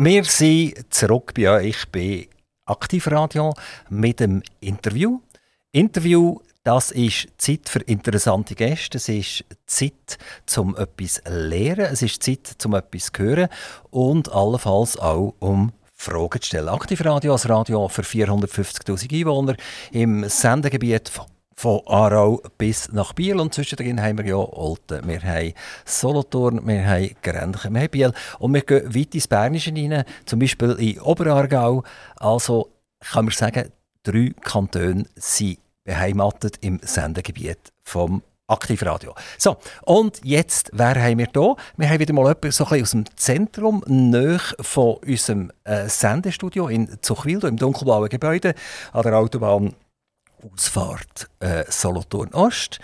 Wir sind zurück bei euch bei Aktivradio mit dem Interview. Interview, das ist Zeit für interessante Gäste. Es ist Zeit zum etwas zu lernen. Es ist Zeit zum etwas zu hören und allenfalls auch um Fragen zu stellen. Aktivradio als Radio für 450.000 Einwohner im Sendegebiet von von Aarau bis nach Biel. Und zwischendrin haben wir ja Olten, wir haben Solothurn, wir haben Grenchen, wir haben Biel. Und wir gehen weit ins Bernische rein, zum Beispiel in Oberaargau. Also kann man sagen, drei Kantone sind beheimatet im Sendegebiet vom Aktivradio. So, und jetzt, wer haben wir hier? Wir haben wieder mal jemanden so aus dem Zentrum, nahe von unserem äh, Sendestudio in Zuchwil, im dunkelblauen Gebäude an der Autobahn Ausfahrt äh, Solothurn Ost.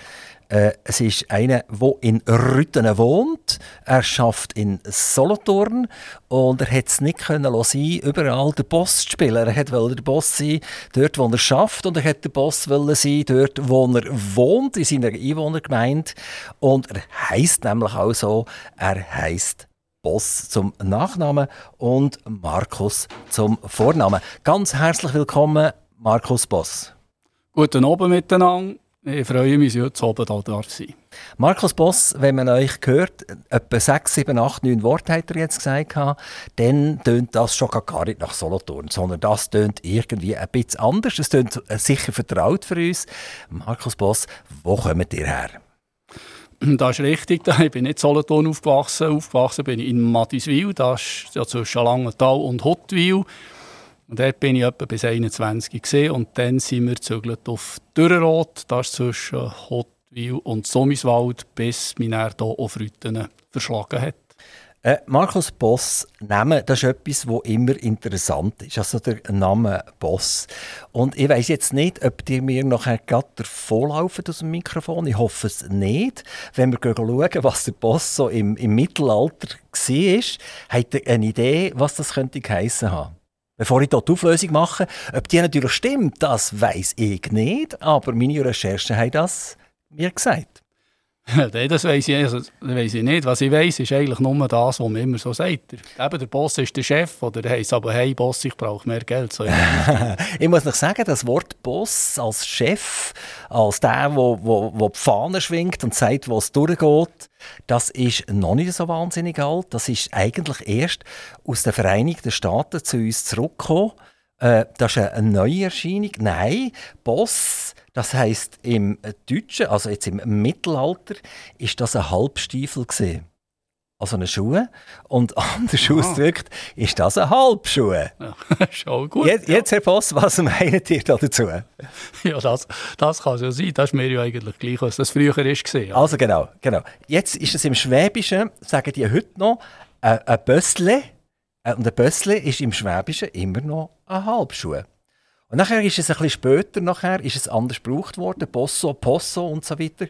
Äh, es ist einer, der in Rüttenen wohnt. Er schafft in Solothurn und er hat es nicht können sein, überall den Boss zu spielen. Er wollte der Boss sein, dort, wo er schafft, und er hat der Boss sein, dort, wo er wohnt, in seiner Einwohnergemeinde. Und er heißt nämlich auch so. Er heißt Boss zum Nachnamen und Markus zum Vornamen. Ganz herzlich willkommen, Markus Boss. Guten Abend miteinander. Ich freue mich, heute Abend hier da zu sein. Markus Boss, wenn man euch hört, etwa 6, 7, 8, 9 Worte hat er jetzt gesagt, dann tönt das schon gar nicht nach Solothurn, sondern das tönt irgendwie ein bisschen anders. Es tönt sicher vertraut für uns. Markus Boss, wo kommt ihr her? Das ist richtig. Ich bin nicht in Solothurn aufgewachsen. Aufgewachsen bin ich in Mattiswil. Das ist ja zwischen Langenthal und Huttwil. Und dort bin ich etwa bis 21 gesehen und dann sind wir zügelt auf Dürrenrot, das ist zwischen Hotwil und Sommiswald, bis mich dann hier auf Rütenen verschlagen hat. Äh, Markus Boss, Name, das ist etwas, was immer interessant ist. Also der Name Boss. Und ich weiß jetzt nicht, ob dir mir nachher gerade davonlaufen aus dem Mikrofon. Ich hoffe es nicht. Wenn wir schauen, was der Boss so im, im Mittelalter war, habt ihr eine Idee, was das könnte geheissen haben? Bevor ich hier die Auflösung mache, ob die natürlich stimmt, das weiß ich nicht, aber meine Recherchen haben das mir gesagt. Nein, das weiß ich, also, ich nicht. Was ich weiß, ist eigentlich nur das, was man immer so sagt. Eben, der Boss ist der Chef oder der heisst aber, hey Boss, ich brauche mehr Geld. So ich muss noch sagen, das Wort Boss als Chef, als der, der wo, wo, wo die Fahne schwingt und sagt, wo es durchgeht, das ist noch nicht so wahnsinnig alt. Das ist eigentlich erst aus den Vereinigten Staaten zu uns zurückgekommen. Äh, das ist eine neue Erscheinung. Nein, Boss, das heißt im Deutschen, also jetzt im Mittelalter, ist das ein Halbstiefel gesehen. Also eine Schuhe. Und anders ah. ausgedrückt ist das ein Halbschuhe. Ja, schon gut. Jetzt, jetzt Herr Boss, was meint ihr dazu? Ja, das, das kann so sein. Das ist mir ja eigentlich gleich, was das früher war. Also genau, genau. Jetzt ist es im Schwäbischen, sagen die heute noch, ein, ein Bössle. Äh, und ein Bössle ist im Schwäbischen immer noch ein Halbschuh. Und nachher ist es ein bisschen später, nachher ist es anders gebraucht worden, Bosso, Posso und so weiter.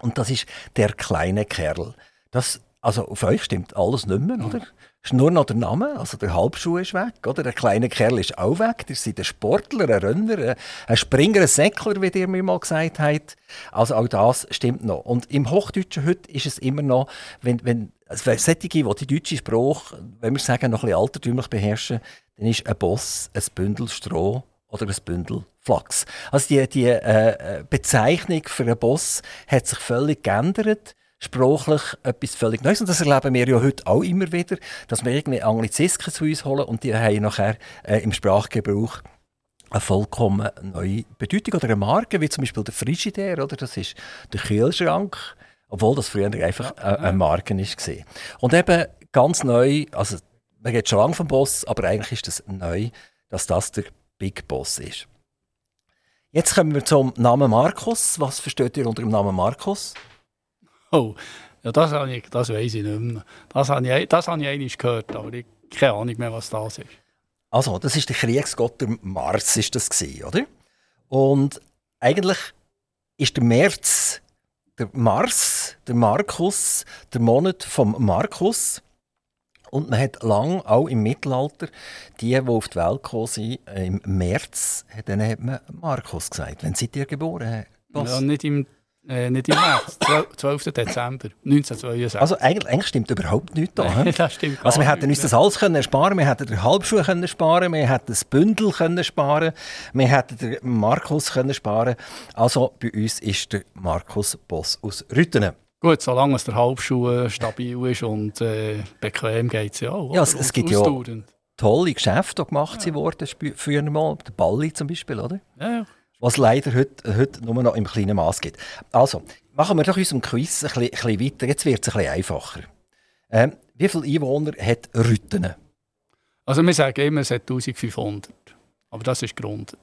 Und das ist der kleine Kerl. Das, also auf euch stimmt alles nicht mehr, oder? ist nur noch der Name, also der Halbschuh ist weg, oder? Der kleine Kerl ist auch weg. Ihr seid ein Sportler, ein Renner, ein Springer, ein Säckler, wie ihr mir mal gesagt habt. Also auch das stimmt noch. Und im Hochdeutschen heute ist es immer noch, wenn, wenn also solche, die die deutsche Sprache, wenn wir sagen, noch ein bisschen altertümlich beherrschen, dann ist ein Boss ein Bündel Stroh oder ein Bündel Flachs. Also die, die äh, Bezeichnung für einen Boss hat sich völlig geändert sprachlich etwas völlig Neues. Und das erleben wir ja heute auch immer wieder, dass wir irgendwie Anglizisken zu uns holen und die haben nachher äh, im Sprachgebrauch eine vollkommen neue Bedeutung oder eine Marke, wie zum Beispiel der Frigidaire, oder? das ist der Kühlschrank, obwohl das früher einfach eine, eine Marke war. Und eben ganz neu, also man geht schon lange vom Boss, aber eigentlich ist das neu, dass das der Big Boss ist. Jetzt kommen wir zum Namen Markus. Was versteht ihr unter dem Namen Markus? Oh, ja, das, ich, das weiß ich nicht mehr. Das habe ich, das habe ich einmal gehört, aber ich keine Ahnung mehr, was das ist. Also, das ist der Kriegsgott der Mars, ist das gewesen, oder? Und eigentlich ist der März der Mars, der Markus, der Monat vom Markus. Und man hat lang, auch im Mittelalter, die, die auf die Welt gekommen sind, im März, denen hat man Markus gesagt. Wenn sie dir geboren haben? Ja, nicht im Äh, nicht im März, 12. Dezember 1962. Also eigentlich, eigentlich stimmt überhaupt nichts da. das stimmt also wir hätten uns das alles können sparen wir hätten den Halbschuh können sparen wir hätten das Bündel können sparen wir hätten den Markus können sparen Also bei uns ist der Markus Boss aus Rüttenen. Gut, solange es der Halbschuh äh, stabil ist und äh, bequem geht es ja auch. Ja, es, es gibt ja tolle Geschäfte, die gemacht ja. wurden früher mal. Der Balli zum Beispiel, oder? Ja, ja was leider heute, heute nur noch im kleinen Maß gibt. Also, machen wir doch unserem Quiz ein bisschen, ein bisschen weiter. Jetzt wird es ein bisschen einfacher. Ähm, wie viele Einwohner hat Rüttenen? Also wir sagen immer, es hat 1500. Aber das ist gerundet.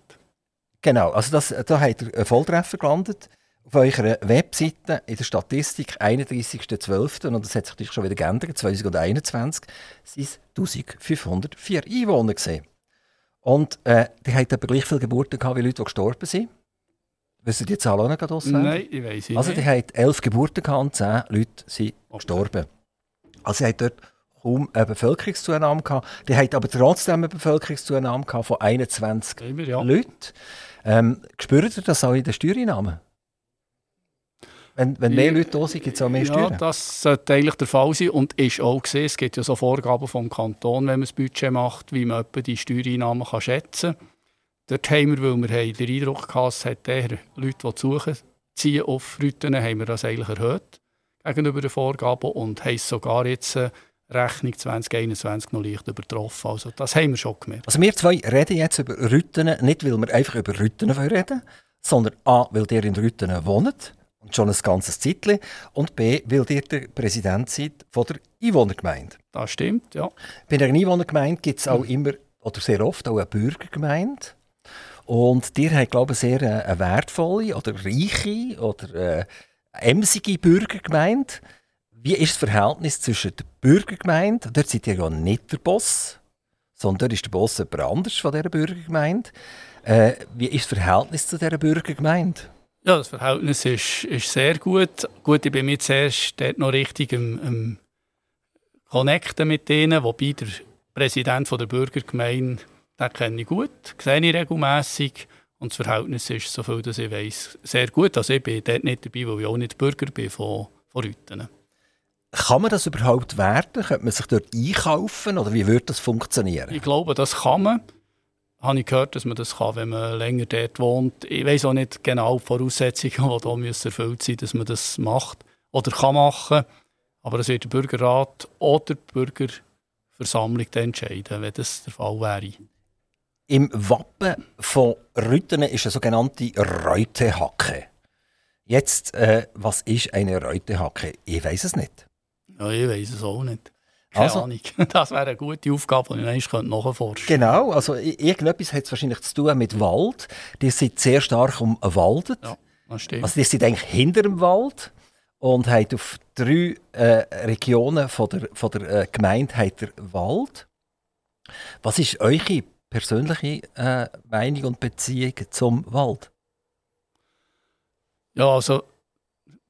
Genau, also das, da hat ihr einen Volltreffer gelandet. Auf eurer Webseite in der Statistik 31.12. und das hat sich schon wieder geändert, 2021, sind es 1504 Einwohner gesehen. Und äh, die hatten aber gleich viele Geburten gehabt wie Leute, die gestorben sind. Wissen die Zahl auch nicht auswendig? Nein, ich weiß nicht. Also die hatten elf Geburten gehabt und zehn Leute sind okay. gestorben. Also sie hatten dort kaum eine Bevölkerungszunahme gehabt. Die hatten aber trotzdem eine Bevölkerungszunahme gehabt von 21 Immer, ja. Leuten. Ähm, spürt ihr das auch in den Steuereinnahmen? Wenn, wenn mehr Leute da sind, gibt es auch mehr Steuern. Ja, das sollte eigentlich der Fall sein und ist auch gesehen. Es gibt ja so Vorgaben vom Kanton, wenn man das Budget macht, wie man etwa die Steuereinnahmen kann schätzen kann. Dort haben wir, weil wir haben den Eindruck hatten, es hat eher Leute, die suchen, ziehen auf haben wir das eigentlich erhöht gegenüber den Vorgaben und haben sogar jetzt eine Rechnung 2021 noch leicht übertroffen. Also das haben wir schon gemerkt. Also wir zwei reden jetzt über Rütten, nicht weil wir einfach über Rütten reden, sondern A, weil ihr in Rütten wohnt und schon ein ganzes Zeitchen. Und B, weil ihr der Präsident seid von der Einwohnergemeinde. Das stimmt, ja. Bei der Einwohnergemeinde gibt es auch immer, oder sehr oft, auch eine Bürgergemeinde. Und ihr habt, glaube ich, sehr äh, eine wertvolle oder reiche oder äh, emsige Bürgergemeinde. Wie ist das Verhältnis zwischen der Bürgergemeinde, dort seid ihr ja nicht der Boss, sondern dort ist der Boss jemand anders von dieser Bürgergemeinde. Äh, wie ist das Verhältnis zu dieser Bürgergemeinde? Ja, das Verhältnis ist, ist sehr gut. Gut, ich bin mir zuerst dort noch richtig im, im Connecten mit denen, wobei der Präsident von der Bürgergemeinde, den kenne ich gut, sehe ich regelmässig und das Verhältnis ist, so viel dass ich weiß, sehr gut. Also ich bin dort nicht dabei, weil ich auch nicht Bürger bin von, von Rütenen. Kann man das überhaupt werden? Könnte man sich dort einkaufen oder wie würde das funktionieren? Ich glaube, das kann man habe ich gehört, dass man das kann, wenn man länger dort wohnt. Ich weiß auch nicht genau die Voraussetzungen, die hier müssen erfüllt sein dass man das macht oder kann machen. Aber es wird der Bürgerrat oder die Bürgerversammlung entscheiden, wenn das der Fall wäre. Im Wappen von Rüttenen ist eine sogenannte Reutehacke. Jetzt, äh, was ist eine Reutehacke? Ich weiß es nicht. Ja, ich weiß es auch nicht. Keine also, Ahnung. Das wäre eine gute Aufgabe, die ich nachforschen könnte. Genau, also irgendetwas hat es wahrscheinlich zu tun mit Wald. Die sind sehr stark umwaldet. Ja, das stimmt. Also die sind eigentlich hinter dem Wald und haben auf drei äh, Regionen von der, von der äh, Gemeinde hat der Wald. Was ist eure persönliche äh, Meinung und Beziehung zum Wald? Ja, also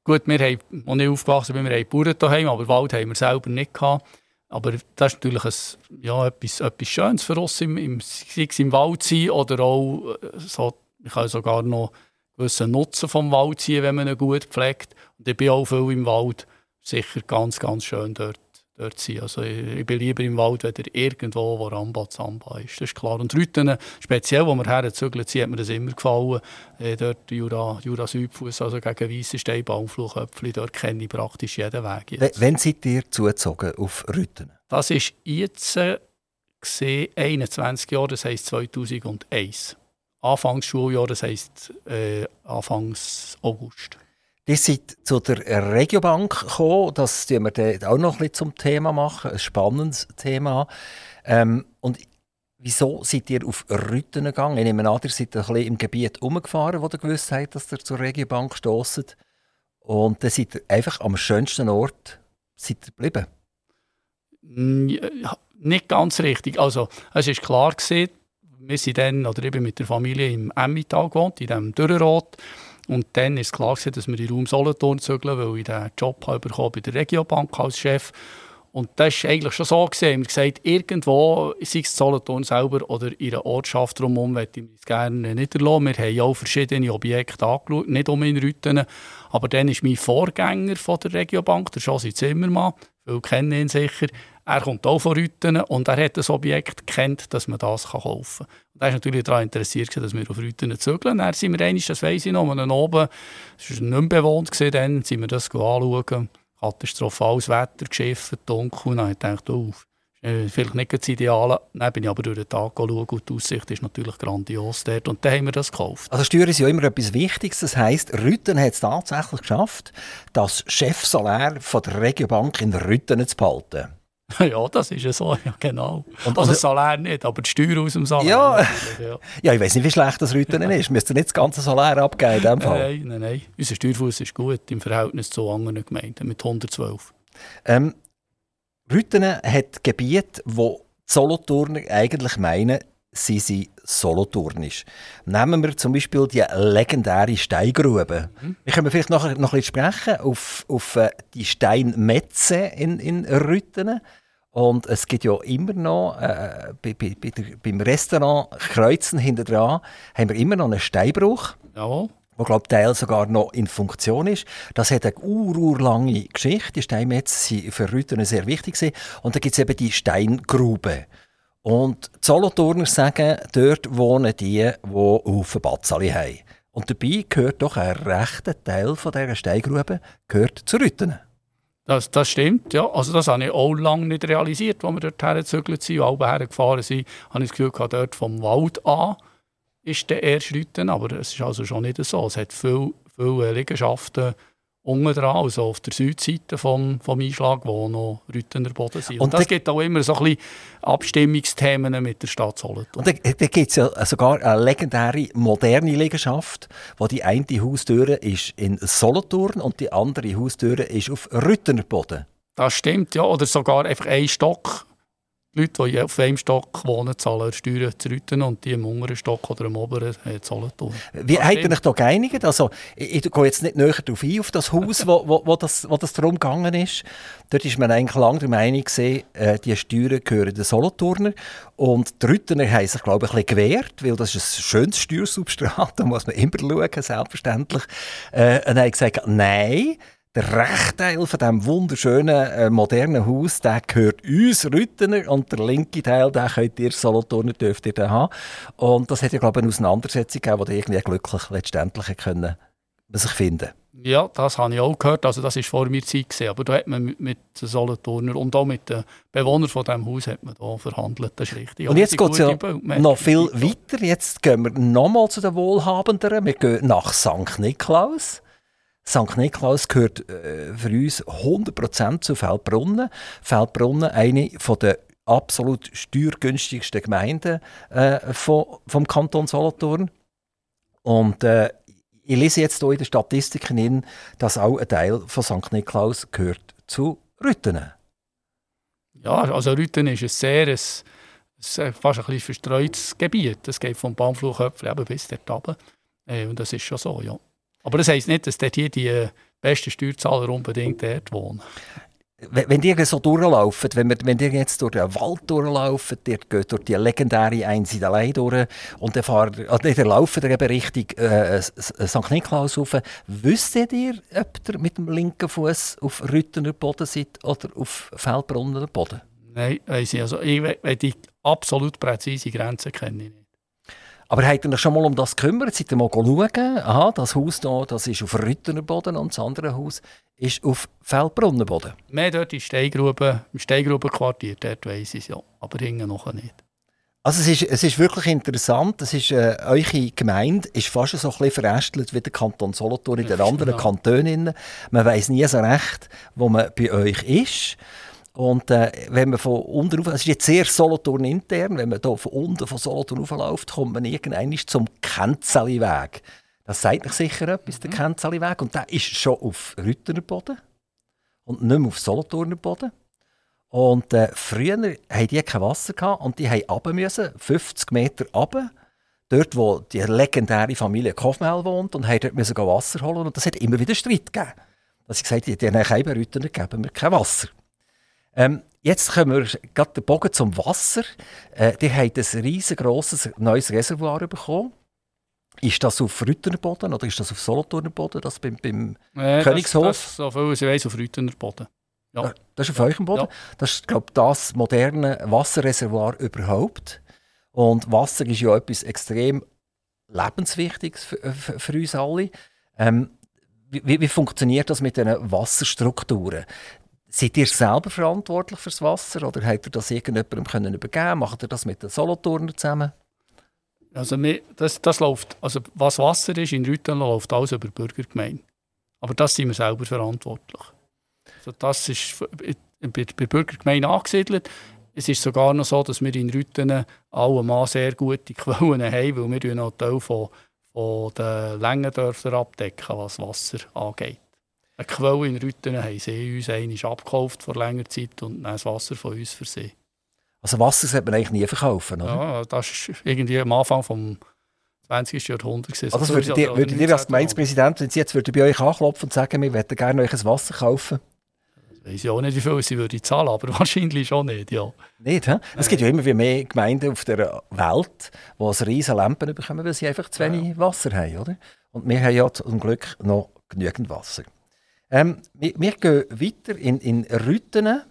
gut, wir haben, als ich aufgewachsen bin, wir haben Bauern daheim, aber Wald haben wir selber nicht gehabt. Aber das ist natürlich ein, ja, etwas, etwas Schönes für uns, im, im, im Wald sein oder auch, äh, so, ich kann sogar noch gewissen Nutzen vom Wald ziehen, wenn man ihn gut pflegt. Und ich bin auch viel im Wald, sicher ganz, ganz schön dort, dort sein. Also ich, ich bin lieber im Wald, wenn irgendwo, wo Ramba Zamba ist. Das ist klar. Und Rüten, speziell, wo wir herzügeln sind, hat mir das immer gefallen. Äh, dort Jura, Jura Südfuss, also gegen Weissenstein, Baumfluchöpfli, dort kenne ich praktisch jeden Weg. Jetzt. Wann seid ihr zugezogen auf Rüten? Das ist jetzt äh, gesehen, 21 Jahre, das heisst 2001. Anfangsschuljahr, das heisst äh, Anfangs August. Ihr seid zu der Regiobank gekommen, das tun wir auch noch ein bisschen zum Thema machen, ein spannendes Thema. Ähm, und wieso seid ihr auf Rütten gegangen? Ich nehme an, ihr seid ein bisschen im Gebiet umgefahren, wo ihr gewusst habt, dass ihr zur Regiobank stösst. Und dann seid ihr einfach am schönsten Ort seid ihr geblieben. Nicht ganz richtig. Also, es ist klar gewesen, wir sind dann, oder ich bin mit der Familie im Emmental gewohnt, in diesem Dürrenrot. Und dann ist klar gewesen, dass wir in Raum Solothurn zügeln, weil ich den Job habe bei der Regiobank als Chef. Und das war eigentlich schon so. Gewesen. Wir haben gesagt, irgendwo, sei es Solothurn selber oder in einer Ortschaft drumherum, möchte ich es gerne niederlassen. Wir haben auch verschiedene Objekte angeschaut, nicht um in Rüten. Aber dann ist mein Vorgänger von der Regiobank, der Josi Zimmermann, viele kennen ihn sicher, er kommt auch von Rüten und er hat das Objekt kennt, dass man das kaufen kann. Er ist natürlich daran interessiert, dass wir auf Rüten zügeln. Dann sind wir einig, das weiss ich noch, und oben, es war nicht mehr bewohnt, dann sind wir das anschauen katastrophales Wetter, geschifft, dunkel. Und dann habe ich oh, äh, vielleicht nicht das Ideale. Dann bin ich aber durch den Tag schauen und die Aussicht ist natürlich grandios dort. Und dann haben wir das gekauft. Also Steuern ist ja immer etwas Wichtiges. Das heisst, Rütten hat es tatsächlich geschafft, das Chefsalär von der Regiobank in Rütten zu behalten. Ja, das ist ja so, ja, genau. Und, also das Salär nicht, aber die Steuer aus dem Salär. Ja, ja. ja ich weiß nicht, wie schlecht das Rüten ist. Müsst ihr nicht das ganze Salär abgeben in dem Fall? Nein, nein, nein. Unser Steuerfuß ist gut im Verhältnis zu anderen Gemeinden mit 112. Ähm, Rüten hat Gebiete, wo die Solothurner eigentlich meinen, sie sind solothurnisch. Nehmen wir zum Beispiel die legendäre Steingrube. Mhm. Wir können vielleicht noch, noch ein bisschen sprechen auf, auf äh, die Steinmetze in, in Rüttenen. Und es gibt ja immer noch, äh, bei, bei, bei der, beim Restaurant Kreuzen hinter dran, haben wir immer noch einen Steinbruch. Jawohl. Wo, glaube Teil sogar noch in Funktion ist. Das hat eine urlange Geschichte. Die Steinmetze sind für Rüttenen sehr wichtig. Gewesen. Und da gibt es eben die Steingrube. Und die Solothurner sagen, dort wohnen die, die Haufen Batzali haben. Und dabei gehört doch ein rechter Teil von dieser Steingrube gehört zu Rüttenen. Das, das stimmt, ja. Also das habe ich auch lange nicht realisiert, als wir dort hergezügelt sind und alle gefahren sind. habe ich das Gefühl dort vom Wald an ist der erste Rütten, aber es ist also schon nicht so. Es hat viele, viele Liegenschaften unten dran, also auf der Südseite vom, vom Einschlag, wo noch Rüttener Boden sind. Und, und das gibt auch immer so ein bisschen Abstimmungsthemen mit der Stadt Solothurn. Und da, da gibt es ja sogar eine legendäre moderne Liegenschaft, wo die eine Haustür ist in Solothurn und die andere Haustür ist auf Rüttener Boden. Das stimmt, ja. Oder sogar einfach ein Stock Leute, die auf einem Stock wohnen, zahlen Steuern zu Rüten und die im unteren Stock oder im oberen äh, zahlen tun. Wie habt ihr euch da geeinigt? Also, ich, ich gehe jetzt nicht näher darauf ein, auf das Haus, wo, wo, wo, das, wo das darum gegangen ist. Dort ist man eigentlich lange der Meinung, gewesen, äh, die Steuern gehören den Solothurner. Und die Rüttener haben sich, glaube ich, ein bisschen gewehrt, weil das ist ein schönes Steuersubstrat, da muss man immer schauen, selbstverständlich. Äh, und haben gesagt, nein, der rechte von diesem wunderschönen, äh, modernen Haus, der gehört uns Rüttener und der linke Teil, den könnt ihr Solothurner, dürft ihr haben. Und das hat ja, glaube ich, eine Auseinandersetzung gegeben, die irgendwie glücklich letztendlich können sich finden Ja, das habe ich auch gehört. Also das war vor mir Zeit. Gewesen. Aber da hat man mit, mit den Solothurner und auch mit den Bewohnern von diesem Haus hat man da verhandelt. Das ist richtig. Und jetzt geht es ja noch viel weiter. Jetzt gehen wir nochmal zu den Wohlhabenderen. Wir gehen nach St. Niklaus. St. Niklaus gehört äh, für uns 100% zu Feldbrunnen. Feldbrunnen, eine der absolut steuergünstigsten Gemeinden äh, von, vom Kanton Solothurn. Und äh, ich lese jetzt hier in den Statistiken, in, dass auch ein Teil von St. Niklaus gehört zu Rüttenen. Ja, also Rütten ist ein sehr ein, fast ein bisschen verstreutes Gebiet. Das geht vom Baumfluchhöpfel bis dort runter. Äh, und das ist schon so, ja. Aber das heisst nicht, dass dort hier die äh, besten Steuerzahler unbedingt dort wohnen. Wenn die so durchlaufen, wenn, wir, wenn die jetzt durch den Wald durchlaufen, die geht durch die legendäre Einsiedelei durch und dann, fahren, also dann laufen ihr eben Richtung äh, St. Niklaus rauf, wisst ihr, ob ihr mit dem linken Fuß auf Rüttener Boden seid oder auf Feldbrunner Boden? Nein, weiss ich. Also, ich, die absolut präzise Grenzen kenne ich nicht. Aber habt ihr euch schon mal um das gekümmert? Seid ihr mal schauen? Aha, das Haus hier, das ist auf Rüttenerboden und das andere Haus ist auf Feldbrunnenboden. Mehr dort in Steingrube, im Steingrubenquartier, dort weiss ich es ja. Aber hinten noch nicht. Also es ist, es ist wirklich interessant. Es ist, äh, eure Gemeinde ist fast so ein bisschen verästelt wie der Kanton Solothurn in den anderen genau. Kantonen. Man weiß nie so recht, wo man bei euch ist. Und äh, wenn man von unten rauf, es ist jetzt sehr Solothurn intern, wenn man hier von unten von Solothurn raufläuft, kommt man irgendwann zum Kenzeli-Weg. Das sagt euch sicher etwas, der mhm. Kenzeli-Weg. Und der ist schon auf Rüttener Boden und nicht mehr auf Solothurner Boden. Und äh, früher hatten die kein Wasser gehabt und die mussten müssen, 50 Meter runter, dort wo die legendäre Familie Kofmel wohnt und dort müssen Wasser holen und das hat immer wieder Streit gegeben. Dass ich gesagt habe, die haben Rüttener geben wir kein Wasser. Ähm, jetzt kommen wir gerade den Bogen zum Wasser. Äh, ihr habt ein riesengroßes neues Reservoir bekommen. Ist das auf Rüttener Boden oder ist das auf Solothurner Boden, das beim, beim Äh, Königshof? Das, das, so viel ich weiss, auf Rüttener Boden. Ja. Ah, Das ist auf eurem Boden. Ja. Das ist, glaube das moderne Wasserreservoir überhaupt. Und Wasser ist ja etwas extrem lebenswichtiges für, für, für uns alle. Ähm, wie, wie funktioniert das mit den Wasserstrukturen? Seid ihr selber verantwortlich fürs Wasser oder habt ihr das irgendjemandem können übergeben? Macht ihr das mit den Solothurner zusammen? Also das, das läuft, also was Wasser ist in Rüttenl, läuft alles über die Bürgergemeinde. Aber das sind wir selber verantwortlich. Also das ist bei, bei der Bürgergemeinde angesiedelt. Es ist sogar noch so, dass wir in Rüttenl allemal sehr gute Quellen haben, weil wir noch einen Teil von, von den Längendörfern abdecken, was Wasser angeht. Eine Quelle in Rüttenl haben sie uns einmal abgekauft vor längerer Zeit und dann das Wasser von uns für sie. Also Wasser sollte man eigentlich nie verkaufen, oder? Ja, das ist irgendwie am Anfang vom 20. Jahrhunderts. gewesen. Also das würdet ihr, würdet ihr als 19. Gemeindepräsident, wenn Sie jetzt würden bei euch anklopfen und sagen, wir möchten gerne euch ein Wasser kaufen? Weiß ja auch nicht, wie viel sie würde zahlen, aber wahrscheinlich schon nicht, ja. Nicht, hä? Es gibt ja immer wie mehr Gemeinden auf der Welt, die ein riesen Lampen bekommen, weil sie einfach zu wenig Wasser haben, oder? Und wir haben ja zum Glück noch genügend Wasser. Ähm, wir, wir gehen weiter in, in Rüttenen.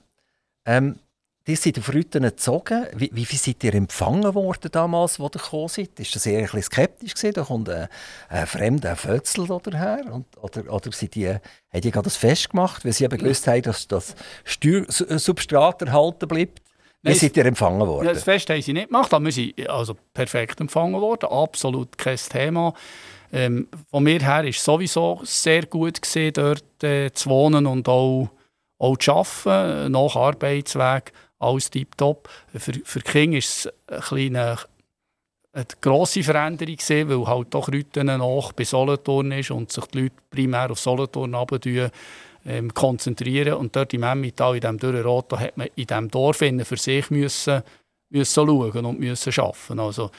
Ähm, ihr seid auf Rüttenen gezogen. Wie, wie viel seid ihr empfangen worden damals, als ihr gekommen seid? Ist das eher ein bisschen skeptisch gewesen? Da kommt ein, ein fremder Fötzel oder her? Und, oder oder seid ihr, habt ihr gerade das Fest gemacht, weil sie eben gewusst haben, dass das Steuersubstrat erhalten bleibt? Wie Nein, seid ihr empfangen worden? Das Fest haben sie nicht gemacht, aber wir sind also perfekt empfangen worden, absolut kein Thema. Ähm, von mir her ist sowieso sehr gut gesehen, dort äh, zu wohnen und auch, auch zu arbeiten, nach Arbeitsweg, alles tiptop. Für, für Kinder ist es ein kleine, eine grosse Veränderung gesehen, weil halt doch Rütten nach bei Solothurn ist und sich die Leute primär auf Solothurn ähm, konzentrieren. Und dort im Emmental, in diesem Dürrenrot, hat man in diesem Dorf für sich müssen, müssen schauen und müssen arbeiten. Also,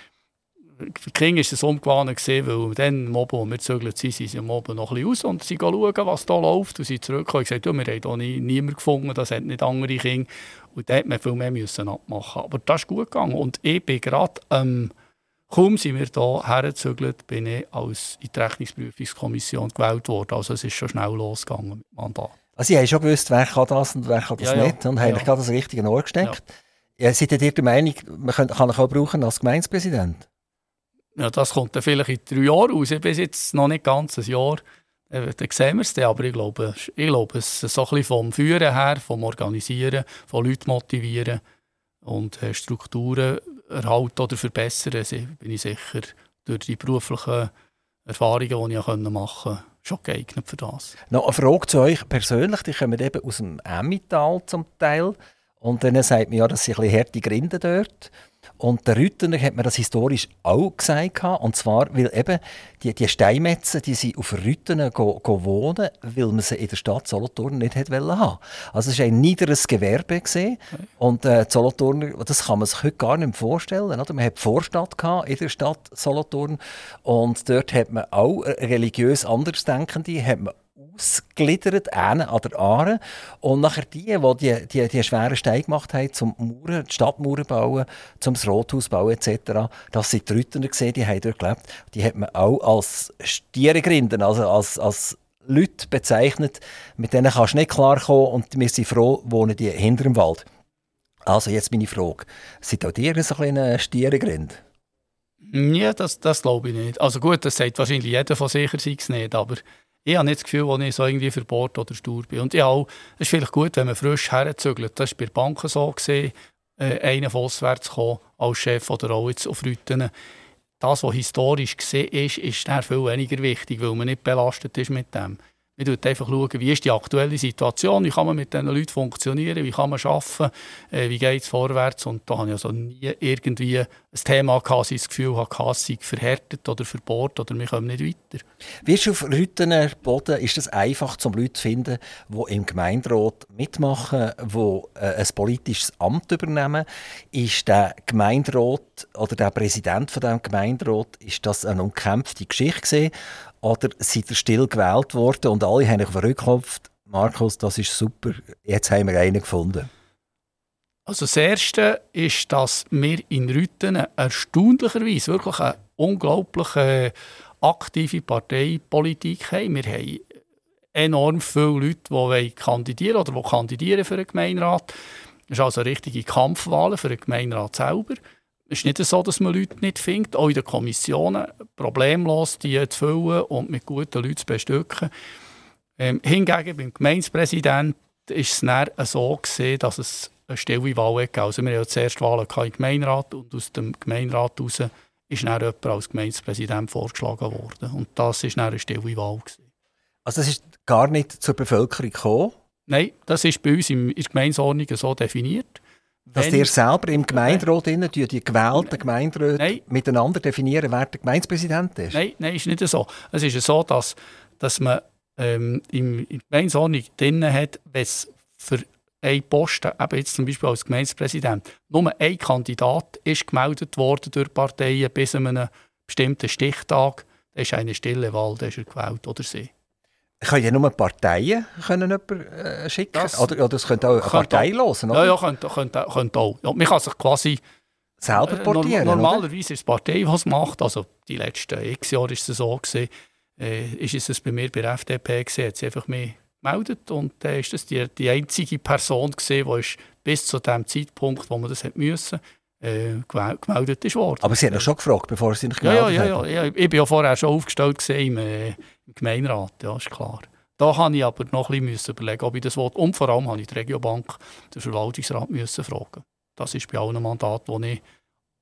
für die Kinder ist es umgewandt weil dann, am Abend, wir gezögert sind, sind sie am Abend noch ein bisschen raus und sie schauen, was da läuft. Und sie zurückgekommen und gesagt, ja, wir haben hier nie, niemanden gefunden, das hat nicht andere Kinder. Und da hat man viel mehr müssen abmachen. Aber das ist gut gegangen. Und ich bin gerade, ähm, kaum sind wir hier hergezögert, bin ich als in die Rechnungsprüfungskommission gewählt worden. Also es ist schon schnell losgegangen mit dem Mandat. Also, Sie haben schon gewusst, wer kann das und wer kann das Ja, ja. nicht und haben Ja. gerade das richtige Ohr gesteckt. Ja. seid ihr der Meinung, man kann, kann euch auch brauchen als Gemeindepräsident? Ja, das kommt dann vielleicht in drei Jahren raus. Bin jetzt noch nicht ganz ein Jahr. Äh, Dann sehen wir es dann. Aber ich glaube, ich glaube, es so ein bisschen vom Führen her, vom Organisieren, von Leuten motivieren und äh, Strukturen erhalten oder verbessern, bin ich sicher durch die beruflichen Erfahrungen, die ich machen konnte, schon geeignet für das. Noch eine Frage zu euch persönlich. Die kommen eben aus dem Emmental zum Teil. Und dann sagt man ja, das sind ein bisschen harte Grinden dort. Und der Rüttener hat mir das historisch auch gesagt. Und zwar, weil eben die, die Steinmetzen, die sind auf Rüttenen go, go wohnen, weil man sie in der Stadt Solothurn nicht hat wollen haben. Also es war ein niederes Gewerbe. Gewesen. Und äh, Solothurner, das kann man sich heute gar nicht vorstellen. Oder? Man hat die Vorstadt in der Stadt Solothurn. Und dort hat man auch religiös Andersdenkende hat man ausgliedert, eine an der Aare. Und nachher die, die die, die, die schweren Steine gemacht haben, zum Mauern, die Stadtmauern bauen, zum Rothaus bauen etc., das sind die Rüttener gesehen, die haben dort gelebt. Die hat man auch als Stierengrinden, also als, als Leute bezeichnet, mit denen kannst du nicht klarkommen und wir sind froh, wohnen die hinter dem Wald. Also jetzt meine Frage, sind auch die so ein kleiner Stierengrind? Ja, das, das glaube ich nicht. Also gut, das sagt wahrscheinlich jeder von sicher sei es nicht, aber ich habe nicht das Gefühl, als ich so irgendwie verbohrt oder stur bin. Und ja, es ist vielleicht gut, wenn man frisch herzügelt. Das war bei der Banken so, äh, einen auswärts kommen, als Chef oder auch jetzt auf Rütenen. Das, was historisch gesehen ist, ist viel weniger wichtig, weil man nicht belastet ist mit dem. Man schaut einfach, schauen, wie ist die aktuelle Situation, wie kann man mit diesen Leuten funktionieren, wie kann man arbeiten, äh, wie geht es vorwärts. Und da habe ich also nie irgendwie ein Thema gehabt, das Gefühl hatte, es sei verhärtet oder verbohrt oder wir kommen nicht weiter. Wirst du auf Rüttener Boden, ist es einfach, zum Leute zu finden, die im Gemeinderat mitmachen, die äh, ein politisches Amt übernehmen? Ist der Gemeinderat oder der Präsident von dem Gemeinderat, ist das eine umkämpfte Geschichte gewesen? Oder seid ihr still gewählt worden und alle haben euch verrückt Markus, das ist super, jetzt haben wir einen gefunden? Also das Erste ist, dass wir in Rüten erstaunlicherweise wirklich eine unglaublich aktive Parteipolitik haben. Wir haben enorm viele Leute, die kandidieren oder die kandidieren für den Gemeinderat. Es ist also richtige Kampfwahlen für den Gemeinderat selber. Es ist nicht so, dass man Leute nicht findet, auch in den Kommissionen problemlos die zu füllen und mit guten Leuten zu bestücken. Ähm, hingegen beim Gemeindepräsidenten ist es dann so gesehen, dass es eine stille Wahl gab. Also wir hatten ja zuerst Wahlen im Gemeinderat und aus dem Gemeinderat heraus ist dann jemand als Gemeindepräsident vorgeschlagen worden. Und das war dann eine stille Wahl. Gewesen. Also das ist gar nicht zur Bevölkerung gekommen? Nein, das ist bei uns in der Gemeindeordnung so definiert. Dass ihr selber im Gemeinderat innen die gewählten Gemeinderäte miteinander definieren, wer der Gemeindepräsident ist? Nein, nein, ist nicht so. Es ist so, dass, dass man ähm, in der Gemeindeordnung drin hat, wenn es für einen Posten, eben jetzt zum Beispiel als Gemeindepräsident, nur ein Kandidat ist gemeldet worden durch Parteien bis an einen bestimmten Stichtag, dann ist eine stille Wahl, dann ist er gewählt oder sie. Können ja nur Parteien können jemanden, äh, schicken das, oder, oder es könnte auch eine Partei oder? Ja, ja, könnte, könnte, könnte auch. Ja, man kann sich quasi selber äh, portieren, äh, Normalerweise ist es die Partei, die es macht. Also die letzten x Jahre ist es so gewesen. Äh, ist es bei mir bei der FDP gewesen, hat sie einfach mehr gemeldet und dann äh, ist das die, die einzige Person gewesen, die bis zu dem Zeitpunkt, wo man das hat müssen, äh, gemeldet ist worden. Aber Sie haben ja schon gefragt, bevor Sie sich gemeldet ja, ja, ja, ja, Ich war ja vorher schon aufgestellt im, äh, im Gemeinderat, ja, ist klar. Da habe ich aber noch ein bisschen überlegen, ob ich das will. Und vor allem habe ich die Regiobank, den Verwaltungsrat, müssen fragen. Das ist bei allen Mandaten, die ich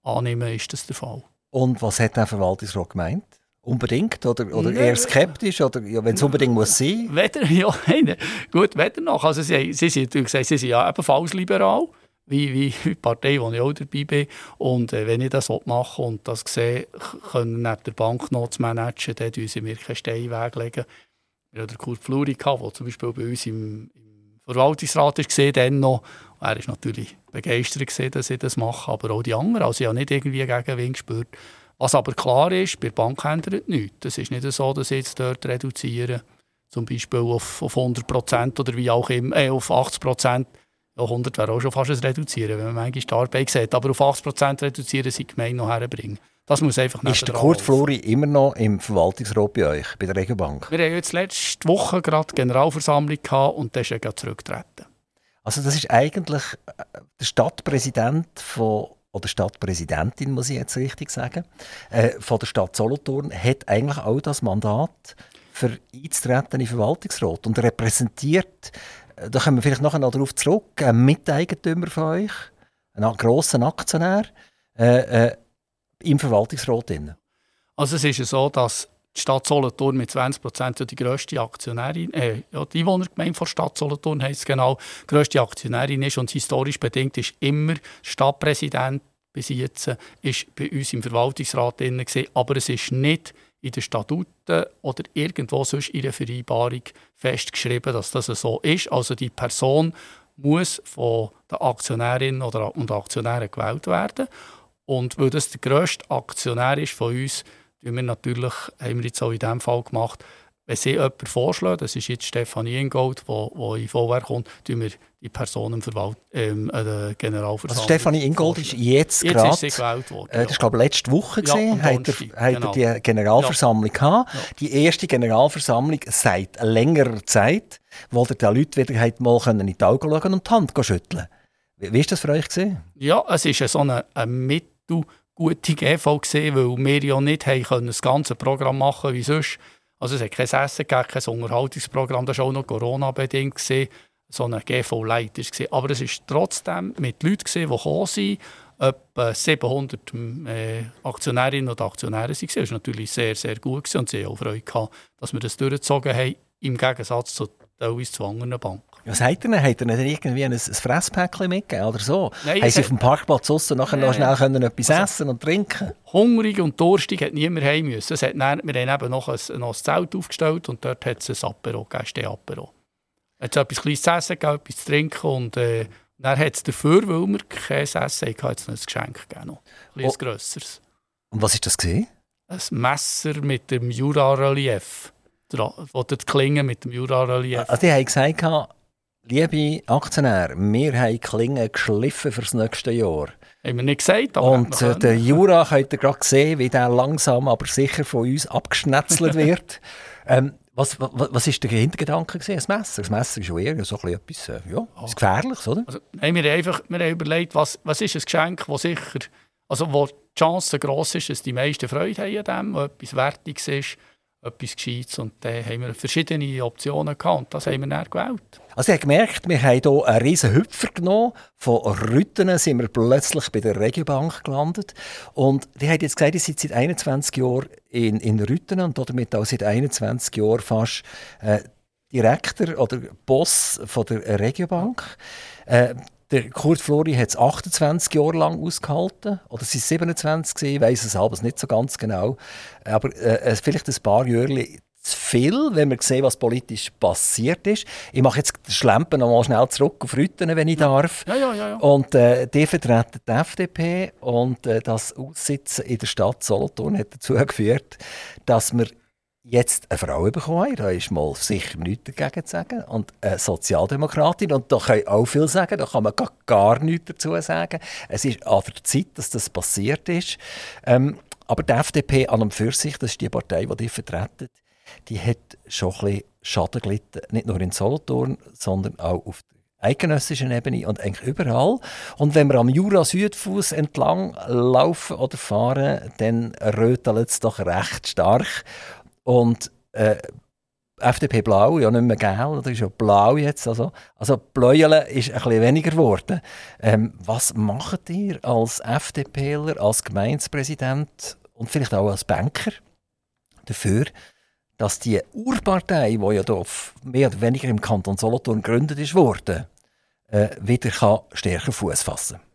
annehme, ist das der Fall. Und was hat der Verwaltungsrat gemeint? Unbedingt? Oder, oder eher skeptisch? Oder ja, wenn es unbedingt muss sein? Weder, ja, nein, gut, weder noch. Also sie, sie, sie, sie, sie sind ja ebenfalls liberal wie, wie die Partei, wo ich auch dabei bin. Und äh, wenn ich das machen und das sehe, können neben der Bank noch zu managen, dann legen sie mir keinen Stein weglegen. Wir hatten Kurt Fluri, der zum Beispiel bei uns im, im Verwaltungsrat war, dann noch. Er war natürlich begeistert, dass ich das mache, aber auch die anderen. Also ich habe nicht irgendwie Gegenwind gespürt. Was aber klar ist, bei der Bank ändert nichts. Es ist nicht so, dass ich jetzt dort reduziere, zum Beispiel auf, auf 100 Prozent oder wie auch immer, äh, auf 80 Prozent 100 wäre auch schon fast ein Reduzieren, wenn man manchmal die Arbeit sieht. Aber auf 80% reduzieren sie die Gemeinde noch herbringen. Das muss einfach Ist der Kurt Flori immer noch im Verwaltungsrat bei euch, bei der Regenbank? Wir haben jetzt letzte Woche gerade Generalversammlung gehabt und dann ist er zurückgetreten. Also das ist eigentlich äh, der Stadtpräsident von oder Stadtpräsidentin, muss ich jetzt richtig sagen, äh, von der Stadt Solothurn, hat eigentlich auch das Mandat, für einzutreten in den Verwaltungsrat und repräsentiert da kommen wir vielleicht nachher noch darauf zurück, ein Miteigentümer von euch, ein grosser Aktionär äh, äh, im Verwaltungsrat. Drin. Also es ist ja so, dass die Stadt Solothurn mit 20 Prozent die grösste Aktionärin, äh, ja, die Einwohnergemeinde von Stadt Solothurn heisst genau, die grösste Aktionärin ist und historisch bedingt ist immer Stadtpräsident bis jetzt ist bei uns im Verwaltungsrat drin gewesen, aber es ist nicht in den Statuten oder irgendwo sonst in der Vereinbarung festgeschrieben, dass das so ist. Also die Person muss von den Aktionärinnen und Aktionären gewählt werden. Und weil das der grösste Aktionär ist von uns, haben wir natürlich, haben wir jetzt auch in diesem Fall gemacht, wenn Sie jemanden vorschlagen, das ist jetzt Stefanie Ingold, die in VR kommt, tun wir die Person im Verwalt ähm, äh, Generalversammlung. Also Stefanie Ingold ist jetzt, jetzt gerade... Ist gewählt worden. Äh, das war glaube letzte Woche, ja, gewesen, hat, er, genau. die Generalversammlung ja. gehabt. Ja. Die erste Generalversammlung seit längerer Zeit, wo ihr den Leuten wieder mal in die Augen schauen und die Hand schütteln Wie war das für euch? Gewesen? Ja, es war so eine, eine mittelgute GV, gewesen, weil wir ja nicht haben können, das ganze Programm machen wie sonst. Also es hat kein Essen gegeben, kein Unterhaltungsprogramm, das war auch noch Corona-bedingt. So eine GV Light war. Aber es war trotzdem mit Leuten, die gekommen sind, etwa 700 äh, Aktionärinnen und Aktionäre waren. Das war natürlich sehr, sehr gut und sie haben auch Freude gehabt, dass wir das durchgezogen haben, im Gegensatz zu teilweise zu anderen Banken. Was hat er denn? Hat er denn irgendwie ein, ein Fresspäckchen mitgegeben oder so? Nein, Haben sie auf dem Parkplatz draussen nachher noch schnell können etwas also, essen und trinken Hungrig und durstig hat niemand heim müssen. Es hat dann, wir haben eben noch ein, noch ein Zelt aufgestellt und dort hat es ein Apero, Gäste-Apero. Es hat etwas Kleines zu essen gegeben, etwas zu trinken und äh, dann hat es dafür, weil wir kein Essen hatten, noch ein Geschenk gegeben. Ein oh. grösseres. Und was war das? Gewesen? Ein Messer mit dem Jura-Relief. Oder die Klinge mit dem Jura-Relief. Also die haben gesagt, liebe Aktionäre, wir haben Klingen geschliffen fürs nächste Jahr. Haben wir nicht gesagt. Aber Und äh, der Jura könnt ihr gerade sehen, wie der langsam, aber sicher von uns abgeschnetzelt wird. ähm, was, was, was ist der Hintergedanke gewesen? Das Messer? Das Messer ist schon eher so etwas, äh, ja, oh. Gefährliches, oder? Also, nein, wir haben einfach wir haben überlegt, was, was ist ein Geschenk, das sicher, also wo die Chance gross ist, dass die meisten Freude haben an dem, wo etwas Wertiges ist etwas Gescheites. Und dann haben wir verschiedene Optionen gehabt und das haben wir dann gewählt. Also ihr habt gemerkt, wir haben hier einen riesen Hüpfer genommen. Von Rüttenen sind wir plötzlich bei der Regiobank gelandet. Und die haben jetzt gesagt, ihr seid seit 21 Jahren in, in Rüttenen und damit auch seit 21 Jahren fast äh, Direktor oder Boss von der Regiobank. Äh, der Kurt Flori hat es 28 Jahre lang ausgehalten. Oder sie 27 gewesen, ich weiß es aber nicht so ganz genau. Aber äh, vielleicht ein paar Jahre zu viel, wenn wir sehen, was politisch passiert ist. Ich mache jetzt den Schlempen noch mal schnell zurück auf Rütten, wenn ich darf. Ja, ja, ja, ja. Und äh, die vertreten die FDP und äh, das Aussitzen in der Stadt Solothurn hat dazu geführt, dass wir jetzt eine Frau bekommen da ist mal sicher nichts dagegen zu sagen. Und eine Sozialdemokratin, und da kann ich auch viel sagen, da kann man gar, gar nichts dazu sagen. Es ist an der Zeit, dass das passiert ist. Ähm, aber die FDP an und für sich, das ist die Partei, die die vertreten, die hat schon ein bisschen Schaden gelitten, nicht nur in Solothurn, sondern auch auf der eidgenössischen Ebene und eigentlich überall. Und wenn wir am Jura-Südfuss entlang laufen oder fahren, dann rötelt es doch recht stark. Und äh, FDP blau, ja nicht mehr gelb, das ist ja blau jetzt. Also, also Bläuele ist ein bisschen weniger geworden. Ähm, was macht ihr als FDPler, als Gemeindepräsident und vielleicht auch als Banker dafür, dass die Urpartei, die ja hier mehr oder weniger im Kanton Solothurn gegründet ist äh, wieder kann stärker Fuß fassen kann?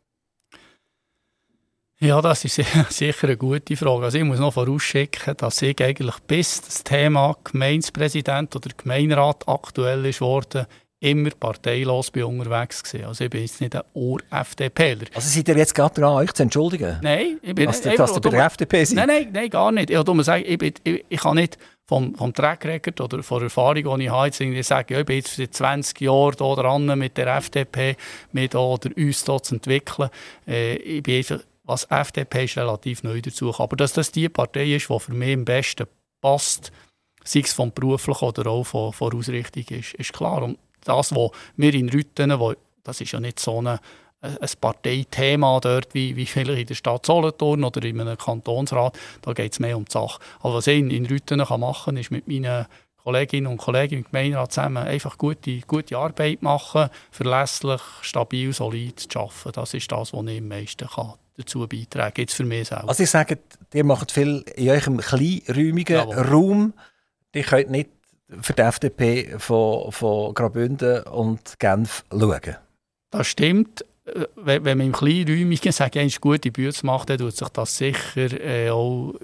Ja, das ist sicher eine gute Frage. Also ich muss noch vorausschicken, dass ich eigentlich bis das Thema Gemeindepräsident oder Gemeinderat aktuell ist worden, immer parteilos bin unterwegs gewesen. Also ich bin jetzt nicht ein Ur-FDPler. Also seid ihr jetzt gerade dran, euch zu entschuldigen? Nein, ich bin... nicht. dass ihr bei der FDP seid? Nein, nein, nein, gar nicht. Ich, sagen, ich, bin, ich, ich kann nicht vom, vom Track oder von der Erfahrung, die ich habe, jetzt sagen, ja, ich bin jetzt seit 20 Jahren hier dran mit der FDP, mit oder uns hier zu entwickeln. Äh, ich bin was FDP ist relativ neu dazu. Aber dass das die Partei ist, die für mich am besten passt, sei es vom beruflichen oder auch von, von Ausrichtung, ist, ist klar. Und das, was wir in Rütten, wo, das ist ja nicht so eine, ein Parteithema dort, wie, wie vielleicht in der Stadt Solothurn oder in einem Kantonsrat, da geht es mehr um die Sache. Aber was ich in, in Rütten kann machen kann, ist mit meinen Kolleginnen und Kollegen im Gemeinderat zusammen einfach gute, gute Arbeit machen, verlässlich, stabil, solid zu arbeiten. Das ist das, was ich am meisten kann dazu beitragen, jetzt für mich selber. Also ich sage, ihr macht viel in eurem kleinräumigen Jawohl. Raum. Ihr könnt nicht für die FDP von, von Graubünden und Genf schauen. Das stimmt. Wenn, wenn man im kleinräumigen sage ich, gute Bücher macht, dann tut sich das sicher äh, auch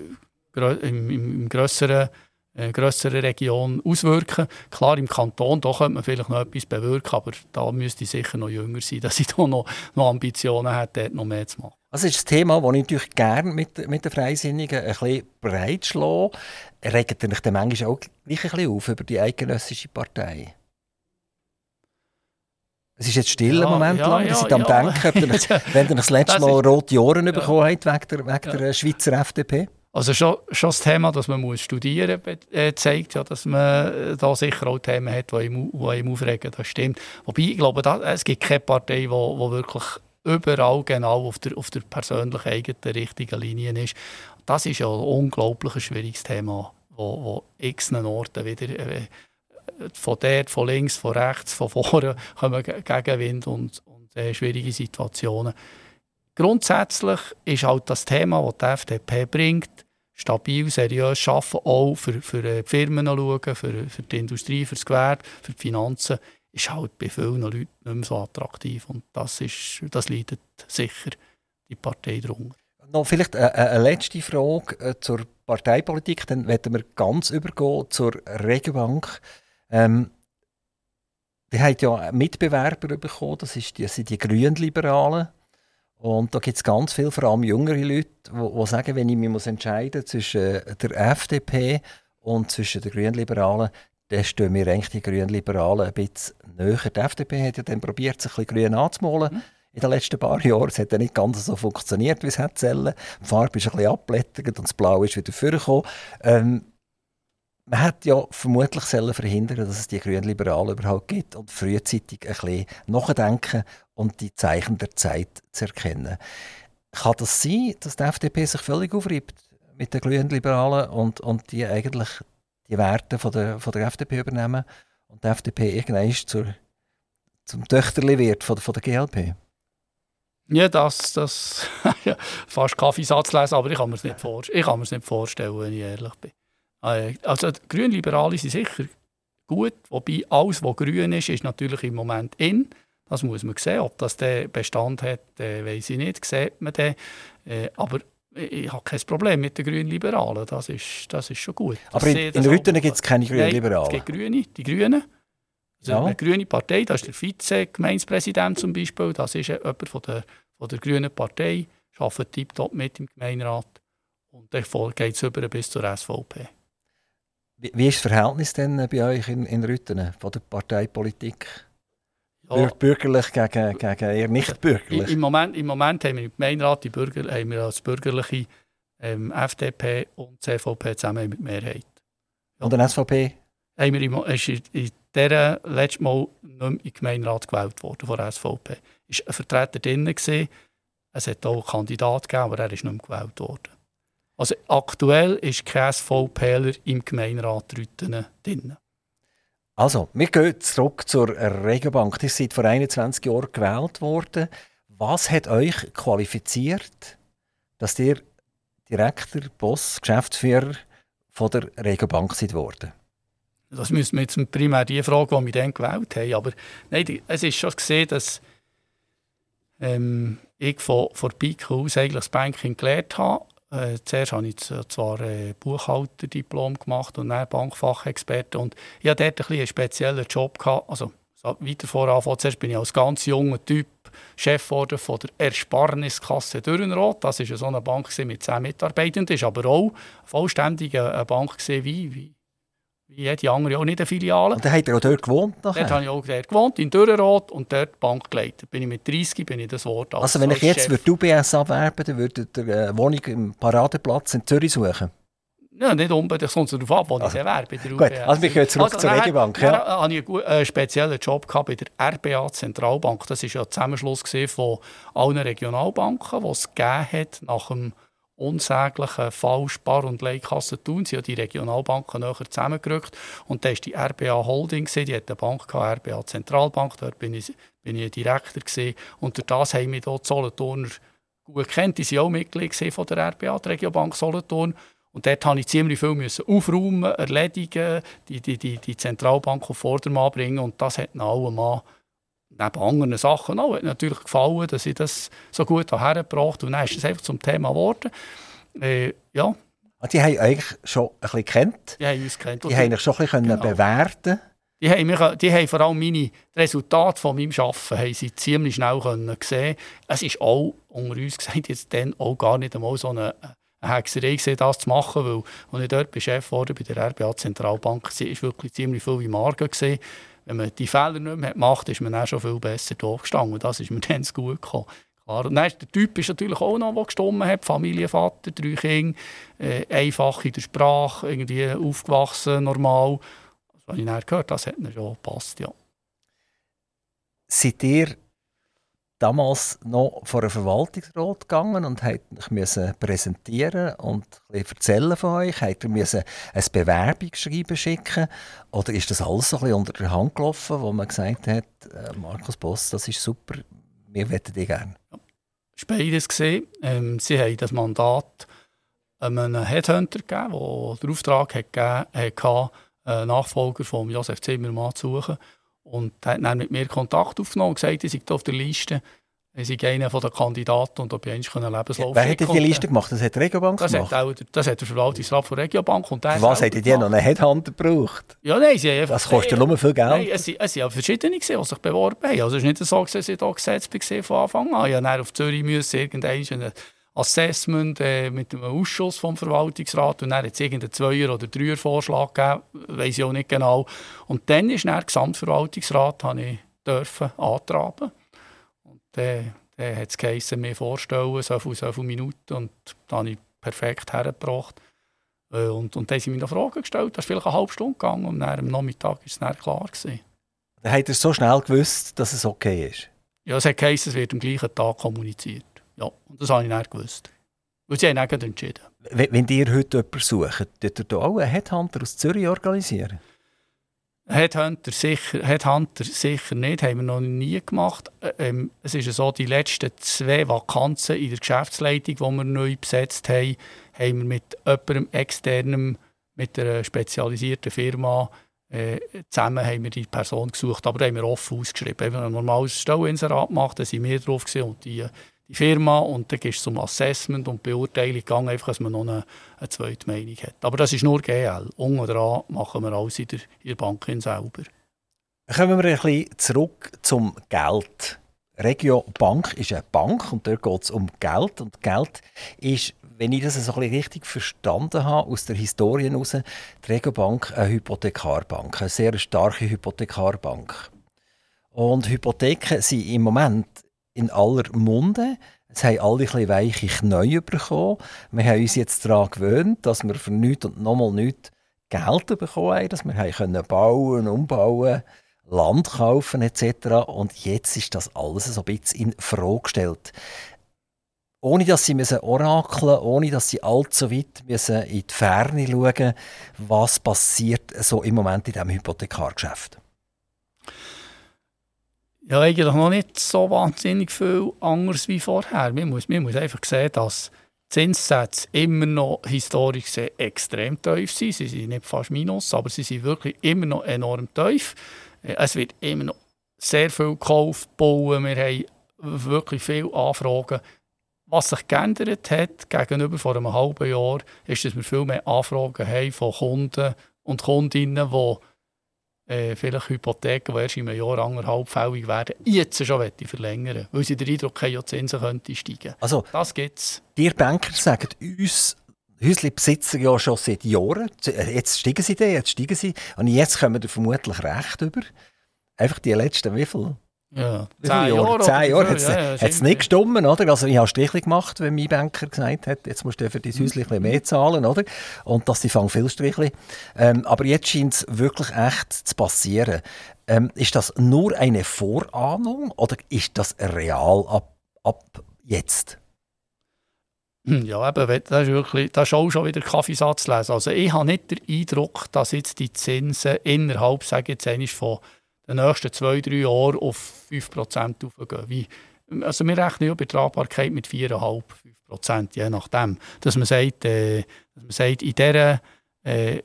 im, im, im grösseren äh, grössere Region auswirken. Klar, im Kanton da könnte man vielleicht noch etwas bewirken, aber da müsste ich sicher noch jünger sein, dass ich da noch, noch Ambitionen hätte, dort noch mehr zu machen. Also ist das Thema, das ich natürlich gerne mit, mit den Freisinnigen ein bisschen breit schlage. Regt ihr euch dann manchmal auch gleich ein bisschen auf über die eidgenössische Partei? Es ist jetzt still ja, im Moment ja, lang. Ihr ja, seid am ja. Denken, wenn ihr das letzte Mal rote Ohren ja. bekommen habt wegen der, wegen der Schweizer FDP. Also schon, schon das Thema, dass man muss studieren muss, äh, zeigt ja, dass man äh, da sicher auch Themen hat, die ihm, die ihm aufregen. Das stimmt. Wobei, ich glaube, da, es gibt keine Partei, die wirklich überall genau auf der, auf der persönlich eigenen richtigen Linie ist. Das ist ja ein unglaublich schwieriges Thema, wo, wo x Orten wieder äh, von dort, von links, von rechts, von vorne kommen Gegenwind und, und äh, schwierige Situationen. Grundsätzlich ist halt das Thema, das die FDP bringt, stabil, seriös arbeiten, auch für, für die Firmen schauen, für, für die Industrie, für das Gewerbe, für die Finanzen, ist halt bei vielen Leuten nicht mehr so attraktiv. Und das, ist, das leidet sicher die Partei darunter. Noch vielleicht eine, eine letzte Frage äh, zur Parteipolitik, dann werden wir ganz übergehen zur Regenbank. Ähm, wir haben ja Mitbewerber bekommen, das, ist die, das sind die Grünliberalen. Und da gibt es ganz viele, vor allem jüngere Leute, die sagen, wenn ich mich muss entscheiden zwischen der FDP und zwischen den Grünliberalen, dann stehen mir eigentlich die grünen Liberalen ein bisschen näher. Die FDP hat ja dann probiert, sich ein bisschen grün anzumalen. Mhm in den letzten paar Jahren. Es hat ja nicht ganz so funktioniert, wie es hätte sollen. Die Farbe ist ein bisschen abblättert und das Blau ist wieder vorgekommen. Ähm, man hätte ja vermutlich sollen verhindern dass es die grünen Liberalen überhaupt gibt und frühzeitig ein bisschen nachdenken und die Zeichen der Zeit zu erkennen. Kann das sein, dass die FDP sich völlig aufreibt mit den grünen Liberalen und, und die eigentlich die Werte von der, von der FDP übernehmen und die FDP irgendwann zur, zum Töchterli wird von, von der GLP? Ja, das, das fast Kaffeesatz lesen, aber ich kann mir es nicht, nicht vorstellen, wenn ich ehrlich bin. Äh, also Grünliberale sind sicher gut, wobei alles, was grün ist, ist natürlich im Moment in. Das muss man sehen. Ob das den Bestand hat, äh, weiß ich nicht. Sieht man den. Äh, aber ich habe kein Problem mit den Grünliberalen. Das ist, das ist schon gut. Aber in, in Rüttenen gibt es keine Grünliberalen? Nein, es gibt Grüne, die Grünen. Also ja. Eine grüne Partei, das ist der Vize-Gemeindepräsident zum Beispiel. Das ist jemand von der, von der Grünen Partei. Arbeitet tiptop mit im Gemeinderat. Und dann geht es über bis zur SVP. Wie, wie ist das Verhältnis denn bei euch in, in Rüttenen von der Parteipolitik? Ja. Bürgerlich gegen, gegen eher nicht bürgerlich? Im Moment, Im Moment haben wir im Gemeinderat die Bürger, haben wir als bürgerliche ähm, FDP und CVP zusammen mit Mehrheit. Ja. Und der SVP? Haben wir im, ist in dieser letzten Mal nicht mehr im Gemeinderat gewählt worden von der SVP. War ein Vertreter drin, gewesen. es hat auch Kandidat gegeben, aber er ist nicht mehr gewählt worden. Also aktuell ist kein SVPler im Gemeinderat drin. Also, wir gehen zurück zur Regenbank. Die seid vor 21 Jahren gewählt worden. Was hat euch qualifiziert, dass ihr Direktor, Boss, Geschäftsführer von der Regenbank seid worden? Das müssen wir jetzt primär die Frage, die wir dann gewählt haben. Aber nein, es ist schon gesehen, dass ähm, ich von, von Pike aus eigentlich das Banking gelernt habe äh, zuerst habe ich zwar äh, Buchhalterdiplom gemacht und dann Bankfachexperte und ich hatte dort ein einen speziellen Job. Gehabt. Also, weiter voran, zuerst bin ich als ganz junger Typ Chef von der Ersparniskasse Dürrenroth. Das war so eine Bank mit zehn Mitarbeitern, das war aber auch vollständig eine Bank wie, wie wie jede andere auch nicht eine Filiale. Und dann hat er auch dort gewohnt? Nachher? Dort habe ich auch dort gewohnt, in Dürrenroth und dort Bank geleitet. Bin ich mit 30 bin ich das Wort als Also wenn ich jetzt würde UBS abwerben dann würde ihr eine äh, Wohnung im Paradeplatz in Zürich suchen? Ja, nicht unbedingt, kommt darauf ab, wo also, ich werbe. Gut, also wir gehen zurück also, zur Regibank. Ja. Dann hatte ich einen äh, speziellen Job gehabt bei der RBA Zentralbank. Das war ja der Zusammenschluss von allen Regionalbanken, die es gegeben hat nach dem unsäglichen Fall Spar- und Leihkassen tun. Sie haben die Regionalbanken näher zusammengerückt. Und da war die RBA Holding, die hat eine Bank gehabt, RBA Zentralbank, dort bin ich, bin ich Direktor gewesen. Und durch das haben wir dort Solothurner gut kennt. Die waren auch Mitglied von der RBA, der Regiobank Solothurn. Und dort musste ich ziemlich viel müssen aufräumen, erledigen, die, die, die, die Zentralbank auf Vordermann bringen. Und das hat nach allem neben anderen Sachen auch, hat natürlich gefallen, dass ich das so gut hergebracht habe. Und dann ist es einfach zum Thema geworden. Äh, ja. Ah, die haben eigentlich schon ein bisschen kennt. Die haben uns kennt. Die haben schon ein bisschen genau. bewerten die haben, mich, die haben vor allem meine Resultate von meinem Arbeiten haben sie ziemlich schnell können sehen. Es ist auch unter uns gesagt, jetzt dann auch gar nicht einmal so eine, Hexerei gesehen, das zu machen, weil als ich dort Chef wurde bei der RBA Zentralbank, war wirklich ziemlich viel im Argen gesehen wenn man die Fehler nicht mehr macht, ist man dann schon viel besser durchgestanden. Das ist mir dann gut gekommen. Klar. Und dann der Typ ist natürlich auch noch, der gestimmt hat. Familienvater, drei Kinder, äh, einfach in der Sprache, irgendwie aufgewachsen, normal. Das habe ich dann gehört, das hat mir schon gepasst, ja. Seid ihr damals noch vor einen Verwaltungsrat gegangen und musste präsentieren und erzählen von euch? Habt ihr müssen ein Bewerbungsschreiben schicken? Oder ist das alles so ein unter der Hand gelaufen, wo man gesagt hat, äh, Markus Boss, das ist super, wir möchten dich gerne? Ja. Es war beides. Gesehen. Ähm, sie haben das Mandat einem Headhunter gegeben, der den Auftrag hat hatte, einen Nachfolger von Josef Zimmermann zu suchen. Und hat dann mit mir Kontakt aufgenommen und gesagt, ich sei auf der Liste. Ich sei einer der Kandidaten und ob ich einen Lebenslauf Wer hat die Liste gemacht? Das hat die Regiobank das gemacht? Hat auch, das hat der Verwaltungsrat der Regiobank. Und der was hättet ihr noch einen Headhunter gebraucht? Ja, nein, sie einfach, Das kostet nur viel Geld. Nein, es, waren verschiedene, die sich beworben haben. Also es ist nicht so, dass ich hier gesetzt war von Anfang an. Ich musste auf Zürich müssen irgendeinen Assessment äh, mit einem Ausschuss vom Verwaltungsrat und dann hat es irgendeinen Zweier- oder Dreier-Vorschlag gegeben, weiß ich auch nicht genau. Und dann ist der Gesamtverwaltungsrat, habe ich dürfen antraben. Und dann, dann hat es geheißen, mir vorstellen, so viele, so viele Minuten und dann habe ich perfekt hergebracht. Äh, und, und dann haben sie mir noch Fragen gestellt, das ist vielleicht eine halbe Stunde gegangen und dann am Nachmittag war es dann klar. Gewesen. Dann habt ihr so schnell gewusst, dass es okay ist? Ja, es hat geheißen, es wird am gleichen Tag kommuniziert. Ja, und das habe ich nicht gewusst. Und sie haben dann entschieden. Wenn, wenn ihr heute jemanden sucht, dürft ihr auch einen Headhunter aus Zürich organisieren? Headhunter sicher, Headhunter sicher nicht, haben wir noch nie gemacht. Ähm, es ist so, die letzten zwei Vakanzen in der Geschäftsleitung, die wir neu besetzt haben, haben wir mit jemandem externem, mit einer spezialisierten Firma äh, zusammen haben wir die Person gesucht, aber da haben wir offen ausgeschrieben. Wenn wir ein normales Stellinserat gemacht, da waren wir drauf und die Firma und dann gehst du zum Assessment und Beurteilung gegangen, einfach, dass man noch eine, eine zweite Meinung hat. Aber das ist nur GL. Unten dran machen wir alles in der, in der Bank selber. Kommen wir ein bisschen zurück zum Geld. Regio Bank ist eine Bank und dort geht es um Geld. Und Geld ist, wenn ich das so ein bisschen richtig verstanden habe, aus der Historie heraus, die Regio Bank eine Hypothekarbank, eine sehr starke Hypothekarbank. Und Hypotheken sind im Moment in aller Munde. Es haben alle ein weiche Knie bekommen. Wir haben uns jetzt daran gewöhnt, dass wir für nichts und nochmal nichts Geld bekommen haben, dass wir können bauen, umbauen, Land kaufen etc. Und jetzt ist das alles so ein bisschen in Frage gestellt. Ohne dass sie müssen orakeln ohne dass sie allzu weit müssen in die Ferne schauen was passiert so im Moment in diesem Hypothekargeschäft. Ja, eigentlich noch nicht so wahnsinnig viel anders wie vorher. Man muss, man muss einfach sehen, dass Zinssätze immer noch historisch gesehen extrem tief sind. Sie sind nicht fast minus, aber sie sind wirklich immer noch enorm tief. Es wird immer noch sehr viel gekauft, bauen. Wir haben wirklich viele Anfragen. Was sich geändert hat gegenüber vor einem halben Jahr, ist, dass wir viel mehr Anfragen haben von Kunden und Kundinnen, die äh, vielleicht Hypotheken, die erst in einem Jahr anderthalb fällig werden, jetzt schon verlängern weil sie den Eindruck haben, ja, die Zinsen könnten steigen. Also, das gibt's. Die Banker sagen uns, Häuslebesitzer ja schon seit Jahren, jetzt steigen sie da, jetzt steigen sie, und jetzt kommen wir vermutlich recht über. Einfach die letzten, wie viel? Ja, zehn Jahre. Zehn Jahre hat es ja, ja, nicht gestummen, oder? Also ich habe Strichli gemacht, wenn mein Banker gesagt hat, jetzt musst du für dein Häuschen ein mehr zahlen, oder? Und dass die fangen viel Strichli. Ähm, aber jetzt scheint es wirklich echt zu passieren. Ähm, ist das nur eine Vorahnung oder ist das real ab, ab jetzt? Hm, ja, eben, das ist, wirklich, das ist auch schon wieder Kaffeesatz lesen. Also ich habe nicht den Eindruck, dass jetzt die Zinsen innerhalb, sage ich jetzt von den nächsten zwei, drei Jahren auf 5% aufgehen. Wie, also wir rechnen ja bei Tragbarkeit mit 4,5, 5%, je nachdem. Dass man sagt, äh, dass man sagt in dieser, äh,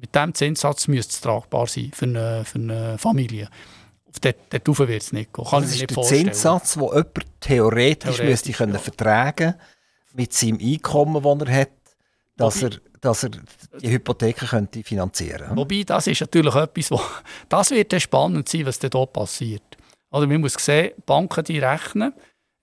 mit diesem Zinssatz müsste es tragbar sein für eine, für eine Familie. Auf dort, dort wird es nicht gehen. Kann das ist der Zinssatz, den jemand theoretisch, theoretisch müsste können ja. vertragen mit seinem Einkommen, das er hat, dass er dass er die Hypotheken könnte finanzieren könnte. Wobei, das ist natürlich etwas, wo, das wird dann spannend sein, was da passiert. Also man muss sehen, Banken die rechnen,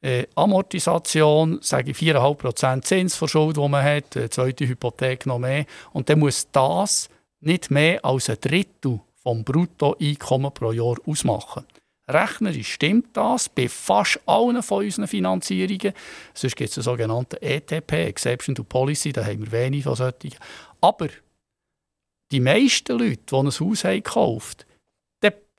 äh, Amortisation, sage ich 4,5% Zins die man hat, äh, zweite Hypothek noch mehr. Und dann muss das nicht mehr als ein Drittel vom Bruttoeinkommen pro Jahr ausmachen. Rechnerisch stimmt das bei fast allen von unseren Finanzierungen. Sonst gibt es einen sogenannten ETP, Exception to Policy, da haben wir wenig von solchen. Aber die meisten Leute, die ein Haus haben gekauft haben,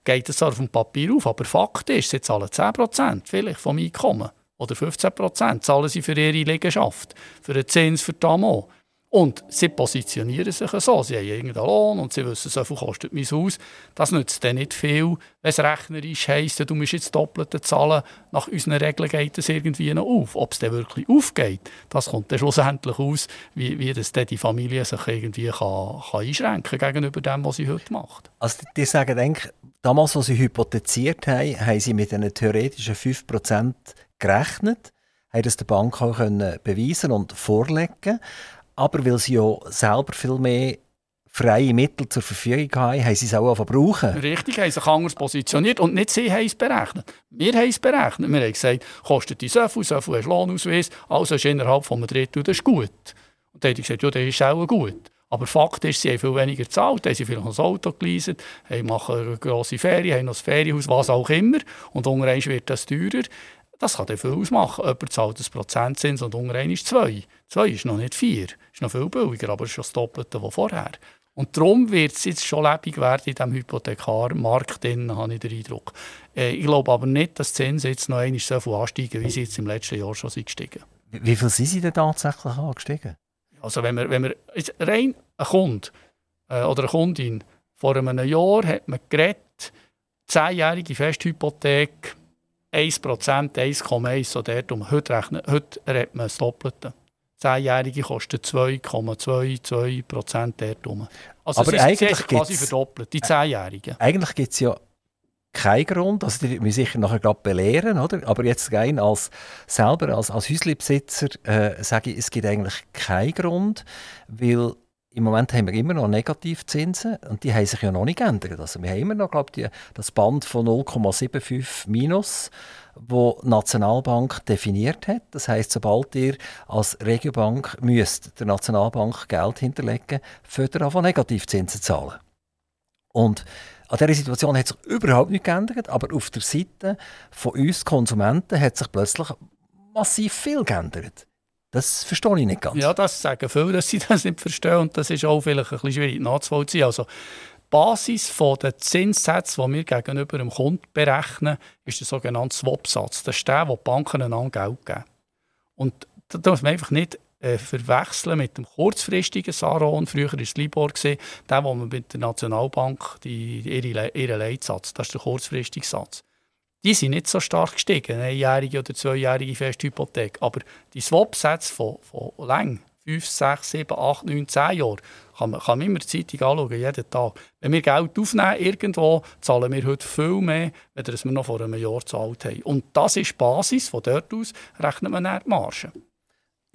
geht es auf dem Papier auf. Aber Fakt ist, sie zahlen 10% vielleicht vom Einkommen. Oder 15% zahlen sie für ihre Liegenschaft, für den Zins für die Amo. Und sie positionieren sich so. Sie haben irgendeinen Lohn und sie wissen, so viel kostet mein Haus. Das nützt dann nicht viel, wenn es rechnerisch heisst, du musst jetzt Doppelte zahlen. Nach unseren Regeln geht es irgendwie noch auf. Ob es dann wirklich aufgeht, das kommt dann schlussendlich aus, wie, wie das dann die Familie sich irgendwie kann, kann einschränken gegenüber dem, was sie heute macht. Also die sagen, denk, damals, als sie hypotheziert haben, haben sie mit einem theoretischen 5% gerechnet, haben das der Bank auch können beweisen und vorlegen aber weil sie ja selber viel mehr freie Mittel zur Verfügung haben, haben sie es auch verbrauchen. Richtig, haben sich anders positioniert und nicht sie haben es berechnet. Wir haben es berechnet. Wir haben gesagt, kostet die so viel, so viel hast Lohnausweis, also ist innerhalb von einem Drittel, das ist gut. Und dann haben die gesagt, ja, das ist auch gut. Aber Fakt ist, sie haben viel weniger gezahlt, haben sie vielleicht noch ein Auto geleast, haben machen eine grosse Ferien, haben noch ein Ferienhaus, was auch immer. Und irgendwann wird das teurer. Das kann dann viel ausmachen. Jemand zahlt ein Prozentzins und irgendwann ist zwei. Zwei ist noch nicht vier. Ist noch viel billiger, aber ist schon das Doppelte wie vorher. Und darum wird es jetzt schon lebendig werden in diesem Hypothekarmarkt, habe ich den Eindruck. Äh, ich glaube aber nicht, dass die Zinsen jetzt noch einmal so viel ansteigen, wie sie jetzt im letzten Jahr schon sind gestiegen. Wie viel sind sie denn tatsächlich angestiegen? Also wenn wir, wenn wir rein ein Kunde äh, oder eine Kundin vor einem Jahr hat man geredet, 10-jährige Festhypothek 1%, 1,1 so dort um. Heute, rechnet, heute redet man das Doppelte. 10-Jährige kosten 2,22 Prozent dort rum. Also Aber es ist, eigentlich quasi verdoppelt, die 10-Jährigen. Eigentlich gibt es ja keinen Grund, also die müssen sicher nachher gerade belehren, oder? aber jetzt rein als selber, als, als Häuslebesitzer äh, sage ich, es gibt eigentlich keinen Grund, weil im Moment haben wir immer noch Negativzinsen und die haben sich ja noch nicht geändert. Also wir haben immer noch, glaube ich, das Band von 0,75 minus, wo die Nationalbank definiert hat. Das heißt, sobald ihr als Regiobank müsst der Nationalbank Geld hinterlegen, müsst ihr von Negativzinsen zahlen. Und an dieser Situation hat sich überhaupt nichts geändert, aber auf der Seite von uns Konsumenten hat sich plötzlich massiv viel geändert. Das verstehe ich nicht ganz. Ja, das sagen viele, dass sie das nicht verstehen und das ist auch vielleicht ein bisschen schwierig nachzuvollziehen. Also, die Basis der Zinssätze, die wir gegenüber dem Kunden berechnen, ist der sogenannte Swap-Satz. Das ist der, wo die Banken einander Geld geben. Und da darf man einfach nicht äh, verwechseln mit dem kurzfristigen Saron. Früher war es Libor, der, wo man mit der Nationalbank die, ihre, ihren Leitsatz, das ist der kurzfristige Satz die sind nicht so stark gestiegen, eine einjährige oder zweijährige Festhypothek. Aber die Swap-Sätze von, von Länge, 5, 6, 7, 8, 9, 10 Jahre, kann man, kann man immer die Zeitung anschauen, jeden Tag. Wenn wir Geld aufnehmen irgendwo, zahlen wir heute viel mehr, als wir noch vor einem Jahr gezahlt haben. Und das ist die Basis, von dort aus rechnet man dann die Marge.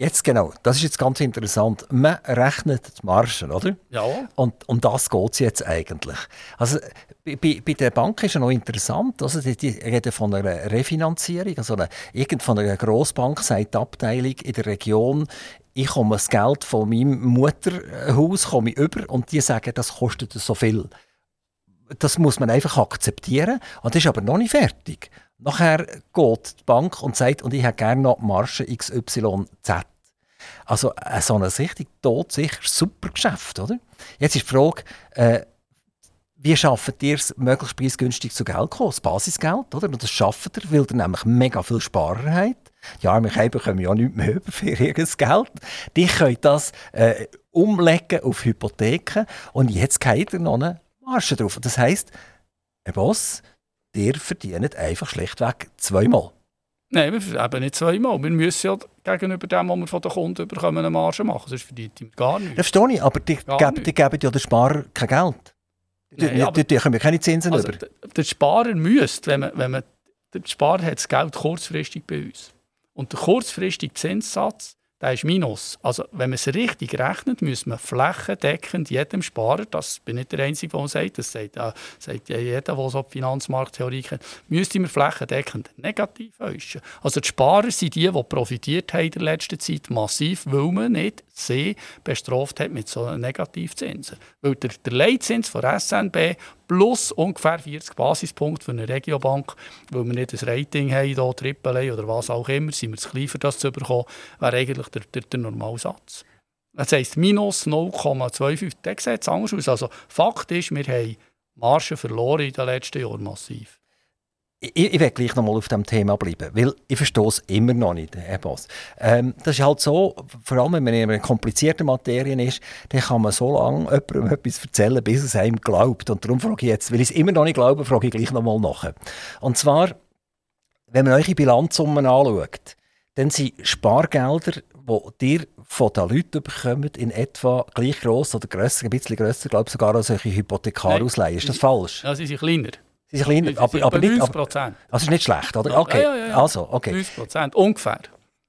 Jetzt genau, das ist jetzt ganz interessant. Man rechnet die Margen, oder? Ja. Und um das geht es jetzt eigentlich. Also bei, bei, der Bank ist ja noch interessant, also die, die reden von einer Refinanzierung. Also eine, irgend von einer Grossbank sagt die Abteilung in der Region, ich komme das Geld von meinem Mutterhaus komme ich über und die sagen, das kostet so viel. Das muss man einfach akzeptieren. Und das ist aber noch nicht fertig. Nachher geht die Bank und sagt, und ich hätte gerne noch Marge XYZ. Also äh, so ein richtig todsicher super Geschäft, oder? Jetzt ist die Frage, äh, wie schafft ihr es, möglichst preisgünstig zu Geld zu kommen? Das Basisgeld, oder? Und das schafft ihr, weil ihr nämlich mega viel Sparer habt. Ja, wir bekommen ja nichts mehr über für ihr Geld. Die können das äh, umlegen auf Hypotheken und jetzt geht ihr noch eine Marge drauf. Das heisst, ein Boss, ihr verdient einfach schlechtweg zweimal. Nein, wir eben nicht zweimal. Wir müssen ja gegenüber dem, was wir von den Kunden bekommen, eine Marge machen. Sonst verdient wir gar nichts. Das verstehe ich, aber die, geben, die geben ja den Sparer kein Geld. Die, Nein, die, die, die keine Zinsen also über. Der Sparer müsste, wenn man, wenn man, der Sparer hat das Geld kurzfristig bei uns. Und der kurzfristige Zinssatz der ist Minus. Also, wenn man es richtig rechnet, muss man flächendeckend jedem Sparer, das bin nicht der Einzige, der sagt, das sagt, äh, sagt ja jeder, der so die Finanzmarkttheorie kennt, müsste man flächendeckend negativ äuschen. Also, die Sparer sind die, die profitiert haben in der letzten Zeit massiv, weil man nicht sie bestraft hat mit so Negativzinsen. Weil der, der Leitzins von SNB plus ungefähr 40 Basispunkte für eine Regiobank, weil wir nicht ein Rating haben, hier, AAA oder was auch immer, sind wir zu klein, für das zu bekommen, wäre eigentlich der, der, der Normalsatz. Das heisst, minus 0,25, das sieht anders aus. Also Fakt ist, wir haben Margen verloren in den letzten Jahren massiv ich, ich will gleich noch mal auf dem Thema bleiben, weil ich verstehe es immer noch nicht, Herr Boss. Ähm, das ist halt so, vor allem wenn man in einer komplizierten Materie ist, dann kann man so lange jemandem etwas erzählen, bis es einem glaubt. Und darum frage ich jetzt, weil ich es immer noch nicht glaube, frage ich gleich noch mal nach. Und zwar, wenn man eure Bilanzsummen anschaut, dann sind Spargelder, die ihr von den Leuten bekommt, in etwa gleich gross oder grösser, ein bisschen grösser, glaube ich, sogar als solche Hypothekarausleihen. Ist das falsch? Sie sind kleiner. Sie sind kleiner, aber, aber nicht... Aber, das ist nicht schlecht, oder? Okay, ja, ja, ja. also, okay. 90 Prozent, ungefähr.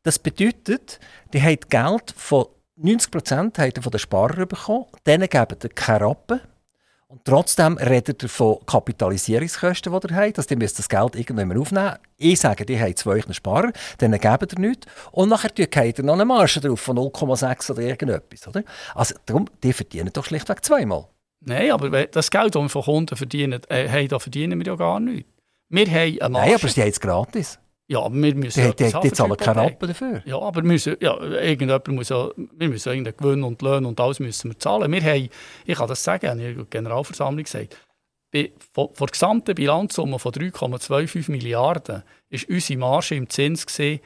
Das bedeutet, die haben Geld von 90% habt ihr von den Sparern bekommen, denen geben ihr keine Rappen. Und trotzdem redet ihr von Kapitalisierungskosten, die ihr habt. Also, ihr müsst das Geld irgendwann aufnehmen. Ich sage, die haben zwei Sparer, denen geben ihr nichts. Und nachher habt ihr noch eine Marge drauf von 0,6 oder irgendetwas. Oder? Also, darum, die verdienen doch schlichtweg zweimal. Nein, aber das Geld, das wir von Kunden verdienen, äh, hey, da verdienen wir ja gar nichts. Wir haben eine Marge. Nein, aber sie haben es gratis. Ja, aber wir müssen... Die, die, die zahlen keine Rappen dafür. Ja, aber müssen, ja, irgendjemand muss ja, wir müssen irgendeinen Gewinn und Löhne und alles müssen wir zahlen. Wir haben, ich kann das sagen, ich habe der Generalversammlung gesagt, bei, von, von der gesamten Bilanzsumme von 3,25 Milliarden ist unsere Marge im Zins gesehen,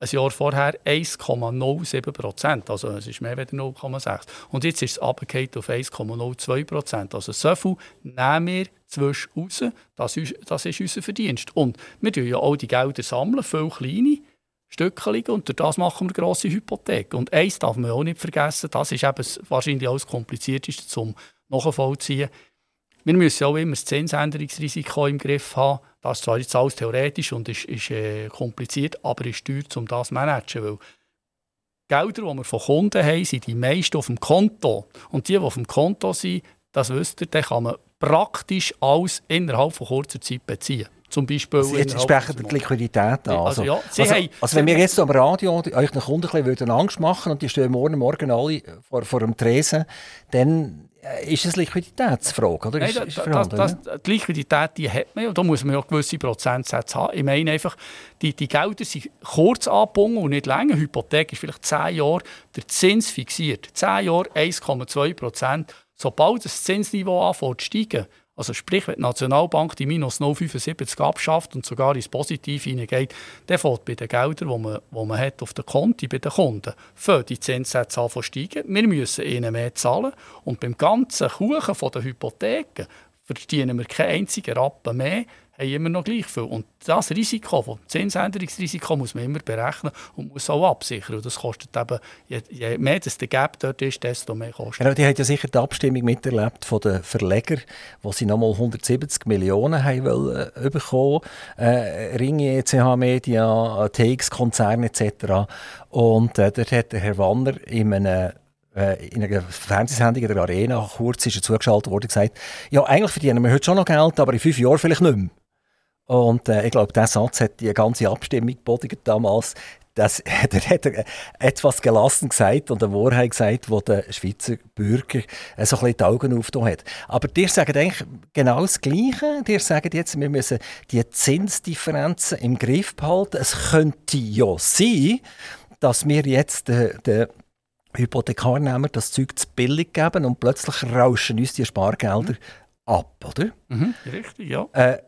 ein Jahr vorher 1,07 Prozent. Also es ist mehr als 0,6. Und jetzt ist es abgekehrt auf 1,02 Prozent. Also so viel nehmen wir zwischen raus. Das ist, das unser Verdienst. Und wir sammeln ja auch die Gelder, sammeln, viele kleine Stückchen, und durch das machen wir grosse Hypotheken. Und eins darf man auch nicht vergessen, das ist eben wahrscheinlich alles komplizierteste zum Nachvollziehen. Wir müssen auch immer das Zinsänderungsrisiko im Griff haben. Das ist zwar jetzt alles theoretisch und ist, ist äh, kompliziert, aber ist teuer, um das zu managen. Weil Gelder, die wir von Kunden haben, sind die meisten auf dem Konto. Und die, die auf dem Konto sind, das wisst ihr, dann kann man praktisch alles innerhalb von kurzer Zeit beziehen. Zum Beispiel also jetzt sprechen die Liquidität an. Also, also, ja, also, also wenn wir jetzt am Radio euch einen Kunden ein bisschen Angst machen und die stehen morgen, morgen alle vor, vor dem Tresen, dann ist es Liquiditätsfrage, oder? Nein, ist, ist das, das, die Liquidität die hat man ja, da muss man ja gewisse Prozentsätze haben. Ich meine einfach, die, die Gelder sind kurz angebunden und nicht länger. Hypothek ist vielleicht 10 Jahre der Zins fixiert. 10 Jahre 1,2 Prozent. Sobald das Zinsniveau anfängt zu steigen, also sprich, wenn die Nationalbank die minus 0,75 abschafft und sogar ins Positive hineingeht, dann fällt bei den Geldern, die man, die man hat auf den Konten bei den Kunden, für die Zinssätze an steigen. Wir müssen ihnen mehr zahlen und beim ganzen Kuchen der Hypotheken verdienen wir keinen einzigen Rappen mehr, haben immer noch gleich viel. Und das Risiko, das Zinsänderungsrisiko, muss man immer berechnen und muss auch absichern. Und das kostet eben, je, je mehr das der Gap dort ist, desto mehr kostet genau, Die haben ja sicher die Abstimmung miterlebt von den Verlegern, wo sie nochmal 170 Millionen haben wollen, äh, bekommen äh, Ringe, CH Media, TX-Konzern etc. Und äh, dort hat der Herr Wanner in einem äh, in einer Fernsehsendung in der Arena, kurz ist er zugeschaltet worden, gesagt, ja, eigentlich verdienen wir heute schon noch Geld, aber in fünf Jahren vielleicht nicht mehr. Und äh, ich glaube, dieser Satz hat die ganze Abstimmung geboten damals. Das, der hat er etwas gelassen gesagt und eine Wahrheit gesagt, die der Schweizer Bürger äh, so ein bisschen die Augen aufgetan hat. Aber dir sagen eigentlich genau das Gleiche. Dir sagen jetzt, wir müssen die Zinsdifferenzen im Griff behalten. Es könnte ja sein, dass wir jetzt den, den Hypothekarnehmer das Zeug zu billig geben und plötzlich rauschen uns die Spargelder mhm. ab, oder? Mhm, richtig, ja. Äh,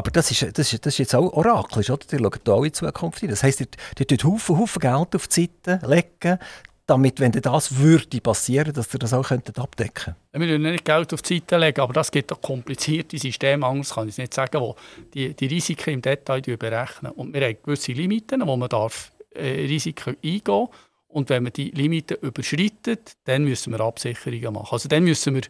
aber das ist, das, ist, das ist jetzt auch orakelisch, oder? Die schauen da auch in Zukunft Das heisst, die tun Haufen, Haufen Geld auf die Seite legen, damit, wenn das würde passieren, dass ihr das auch abdecken könntet. Wir müssen nicht Geld auf die Seite legen, aber das gibt auch komplizierte Systeme, anders kann ich es nicht sagen, wo die, die Risiken im Detail berechnen. Und wir haben gewisse Limiten, wo man darf, äh, Risiken eingehen darf. Und wenn man die Limiten überschreitet, dann müssen wir Absicherungen machen. Also dann müssen wir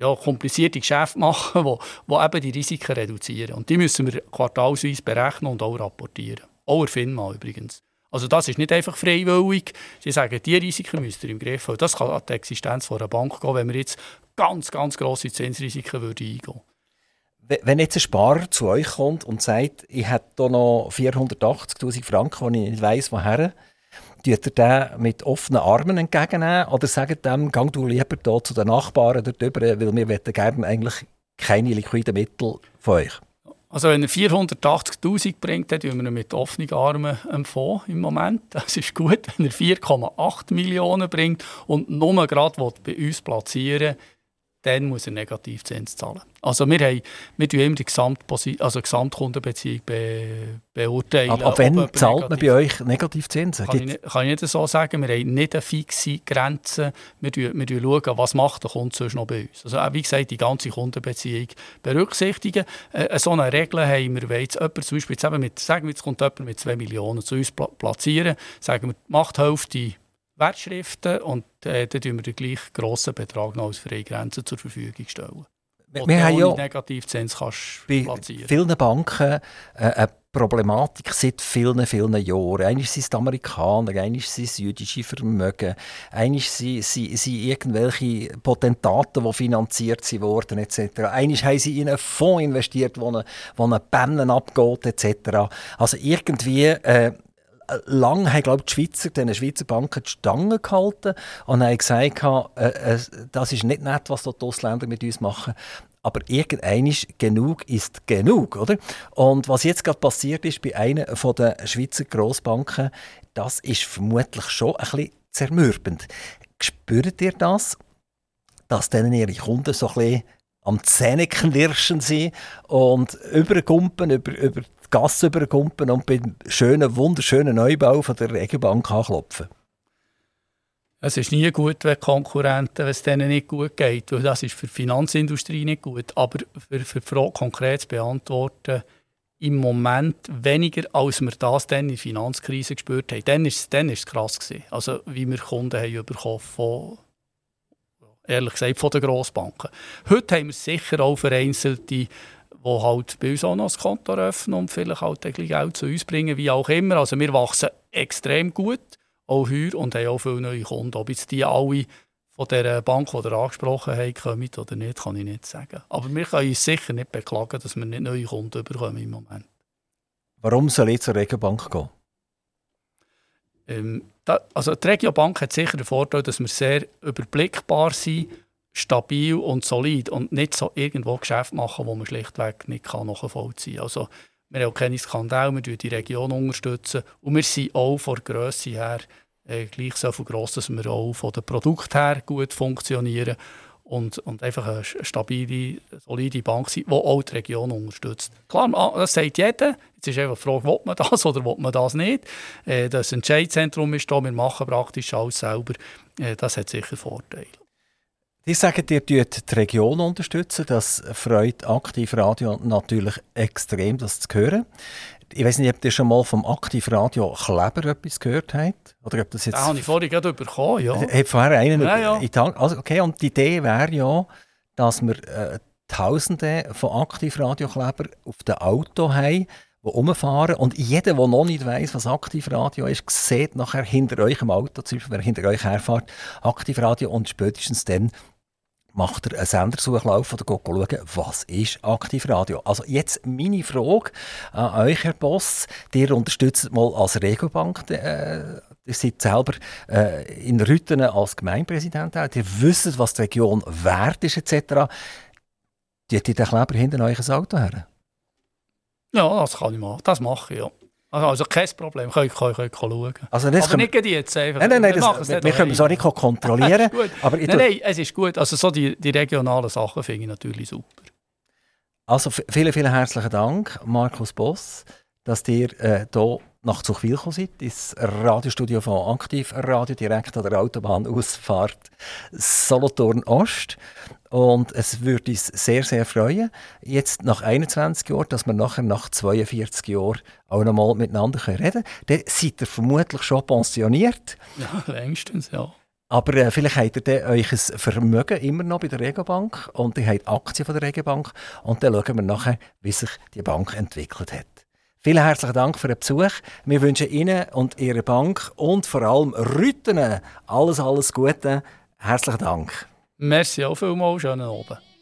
ja, komplizierte Geschäfte machen, wo, wo eben die Risiken reduzieren. Und die müssen wir quartalsweise berechnen und auch rapportieren. Auch FINMA übrigens. Also das ist nicht einfach freiwillig. Sie sagen, die Risiken müsst ihr im Griff haben. Das kann an die Existenz einer Bank gehen, wenn wir jetzt ganz, ganz grosse Zinsrisiken würden eingehen Wenn jetzt ein Sparer zu euch kommt und sagt, ich habe hier noch 480'000 Franken, die ich nicht weiss, woher, Tut ihr den mit offenen Armen entgegennehmen oder sagt dem, gang du lieber da zu den Nachbarn dort weil wir gerne eigentlich keine liquiden Mittel von euch? Also wenn er 480'000 bringt, dann wir ihn mit offenen Armen empfangen im Moment. Das ist gut. Wenn er 4,8 Millionen bringt und nur gerade bei uns platzieren dann muss er Negativzins zahlen. Also wir, haben, wir tun immer die Gesamtposi also Gesamtkundenbeziehung be beurteilen. Ab, ab wann zahlt man bei euch Negativzinsen? Kann, ich, kann ich nicht so sagen. Wir haben nicht eine fixe Grenze. Wir, tun, wir schauen, was macht der Kunde sonst noch bei uns. Also wie gesagt, die ganze Kundenbeziehung berücksichtigen. Äh, so eine Regel haben wir, wenn jetzt jemand zum Beispiel, jetzt mit, sagen wir, jetzt kommt jemand mit 2 Millionen zu uns platzieren, sagen wir, macht Hälfte Wertschriften und äh, dann stellen wir den gleich grossen Betrag noch als Freigrenze zur Verfügung stellen. Wir, wir haben ja Negativzins kannst bei platzieren. vielen Banken äh, eine Problematik seit vielen, vielen Jahren. Einmal sind es die Amerikaner, einmal sind es jüdische Vermögen, einmal sind, sind, sind irgendwelche Potentaten, die finanziert wurden, etc. Einmal haben sie in einen Fonds investiert, wo eine, wo eine Pennen abgeht, etc. Also irgendwie... Äh, lange haben glaube die Schweizer den Schweizer Banken die Stange gehalten und haben gesagt, äh, äh, das ist nicht nett, was die Ausländer mit uns machen aber irgendeinisch genug ist genug, oder? Und was jetzt gerade passiert ist bei einer der Schweizer Grossbanken, das ist vermutlich schon ein bisschen zermürbend. Spürt ihr das, dass denen ihre Kunden so ein bisschen am Zähneknirschen sind und übergumpen, über, über die Gasse übergumpen und beim schönen, wunderschönen Neubau von der Regenbank anklopfen? Es ist nie gut, wenn Konkurrenten, wenn es denen nicht gut geht. Weil das ist für die Finanzindustrie nicht gut. Aber für, für die Frage konkret zu beantworten, im Moment weniger, als wir das dann in der Finanzkrise gespürt haben. Dann war es, dann ist es krass. Gewesen. Also, wie wir Kunden haben bekommen von, ehrlich gesagt, von den Grossbanken. Heute haben wir sicher auch vereinzelte, die halt bei uns auch noch ein Konto öffnen und vielleicht halt Geld zu uns bringen, wie auch immer. Also wir wachsen extrem gut auch heuer und haben auch viele neue Kunden. Ob jetzt die alle von der Bank, die ihr angesprochen habt, kommen oder nicht, kann ich nicht sagen. Aber wir können uns sicher nicht beklagen, dass wir nicht neue Kunden bekommen im Moment. Warum soll ich zur Regiobank gehen? Ähm, da, also die Regiobank hat sicher den Vorteil, dass wir sehr überblickbar sind, stabil und solid und nicht so irgendwo Geschäfte machen, wo man schlichtweg nicht nachvollziehen kann. Also wir haben auch keine Skandale, wir unterstützen die Region unterstützen und wir sind auch von der Grösse her äh, gleich so viel gross, dass wir auch von den Produkten her gut funktionieren und, und einfach eine stabile, solide Bank sind, die auch die Region unterstützt. Klar, das sagt jeder. Jetzt ist einfach die Frage, will man das oder will man das nicht? Äh, das Entscheidzentrum ist da, wir machen praktisch alles selber. Äh, das hat sicher Vorteile. Die sagen, ihr die Region unterstützen. Das freut Aktivradio natürlich extrem, das zu hören. Ich weiß nicht, ob ihr schon mal vom Aktivradio Kleber etwas gehört habt. Oder ob das jetzt... Das habe ich vorhin gerade bekommen, ja. Ich habe vorher einen ja, ja. in also, okay, Und die Idee wäre ja, dass wir äh, Tausende von Aktivradio-Kleber auf dem Auto haben, die rumfahren. Und jeder, der noch nicht weiß, was Aktivradio ist, sieht nachher hinter euch im Auto, zum Beispiel, wer hinter euch herfährt, Aktivradio und spätestens dann macht er einen Sendersuchlauf oder geht schauen, was ist Aktivradio. Also jetzt meine Frage an euch, Herr Boss. Ihr unterstützt mal als Regobank, äh, ihr seid selber äh, in Rüttenen als Gemeindepräsident, ihr wisst, was die Region wert ist etc. Tut ihr den Kleber hinter euch ein Auto her? Ja, das kann ich machen. Das mache ich, ja. Also, kein Problem, könnt ihr schauen. Also das aber nicht jetzt einfach. Nein, nein, nein, das, wir, wir können es auch nicht kontrollieren. aber nein, nein, es ist gut. Also so die, die regionalen Sachen finde ich natürlich super. Also vielen, vielen herzlichen Dank, Markus Boss, dass ihr äh, hier nach Zuchwil gekommen seid, ins Radiostudio von Aktiv Radio, direkt an der Autobahnausfahrt Solothurn Ost. Und es würde uns sehr, sehr freuen, jetzt nach 21 Jahren, dass wir nachher nach 42 Jahren auch noch mal miteinander reden können. Dann seid ihr vermutlich schon pensioniert. Ja, längstens, ja. Aber äh, vielleicht habt ihr dann euch ein Vermögen immer noch bei der Regobank und ihr habt Aktien von der Regobank und dann schauen wir nachher, wie sich die Bank entwickelt hat. Vielen herzlichen Dank für den Besuch. Wir wünschen Ihnen und Ihrer Bank und vor allem Rüttenen alles, alles Gute. Herzlichen Dank. Merci auch vielmals. Schönen Abend.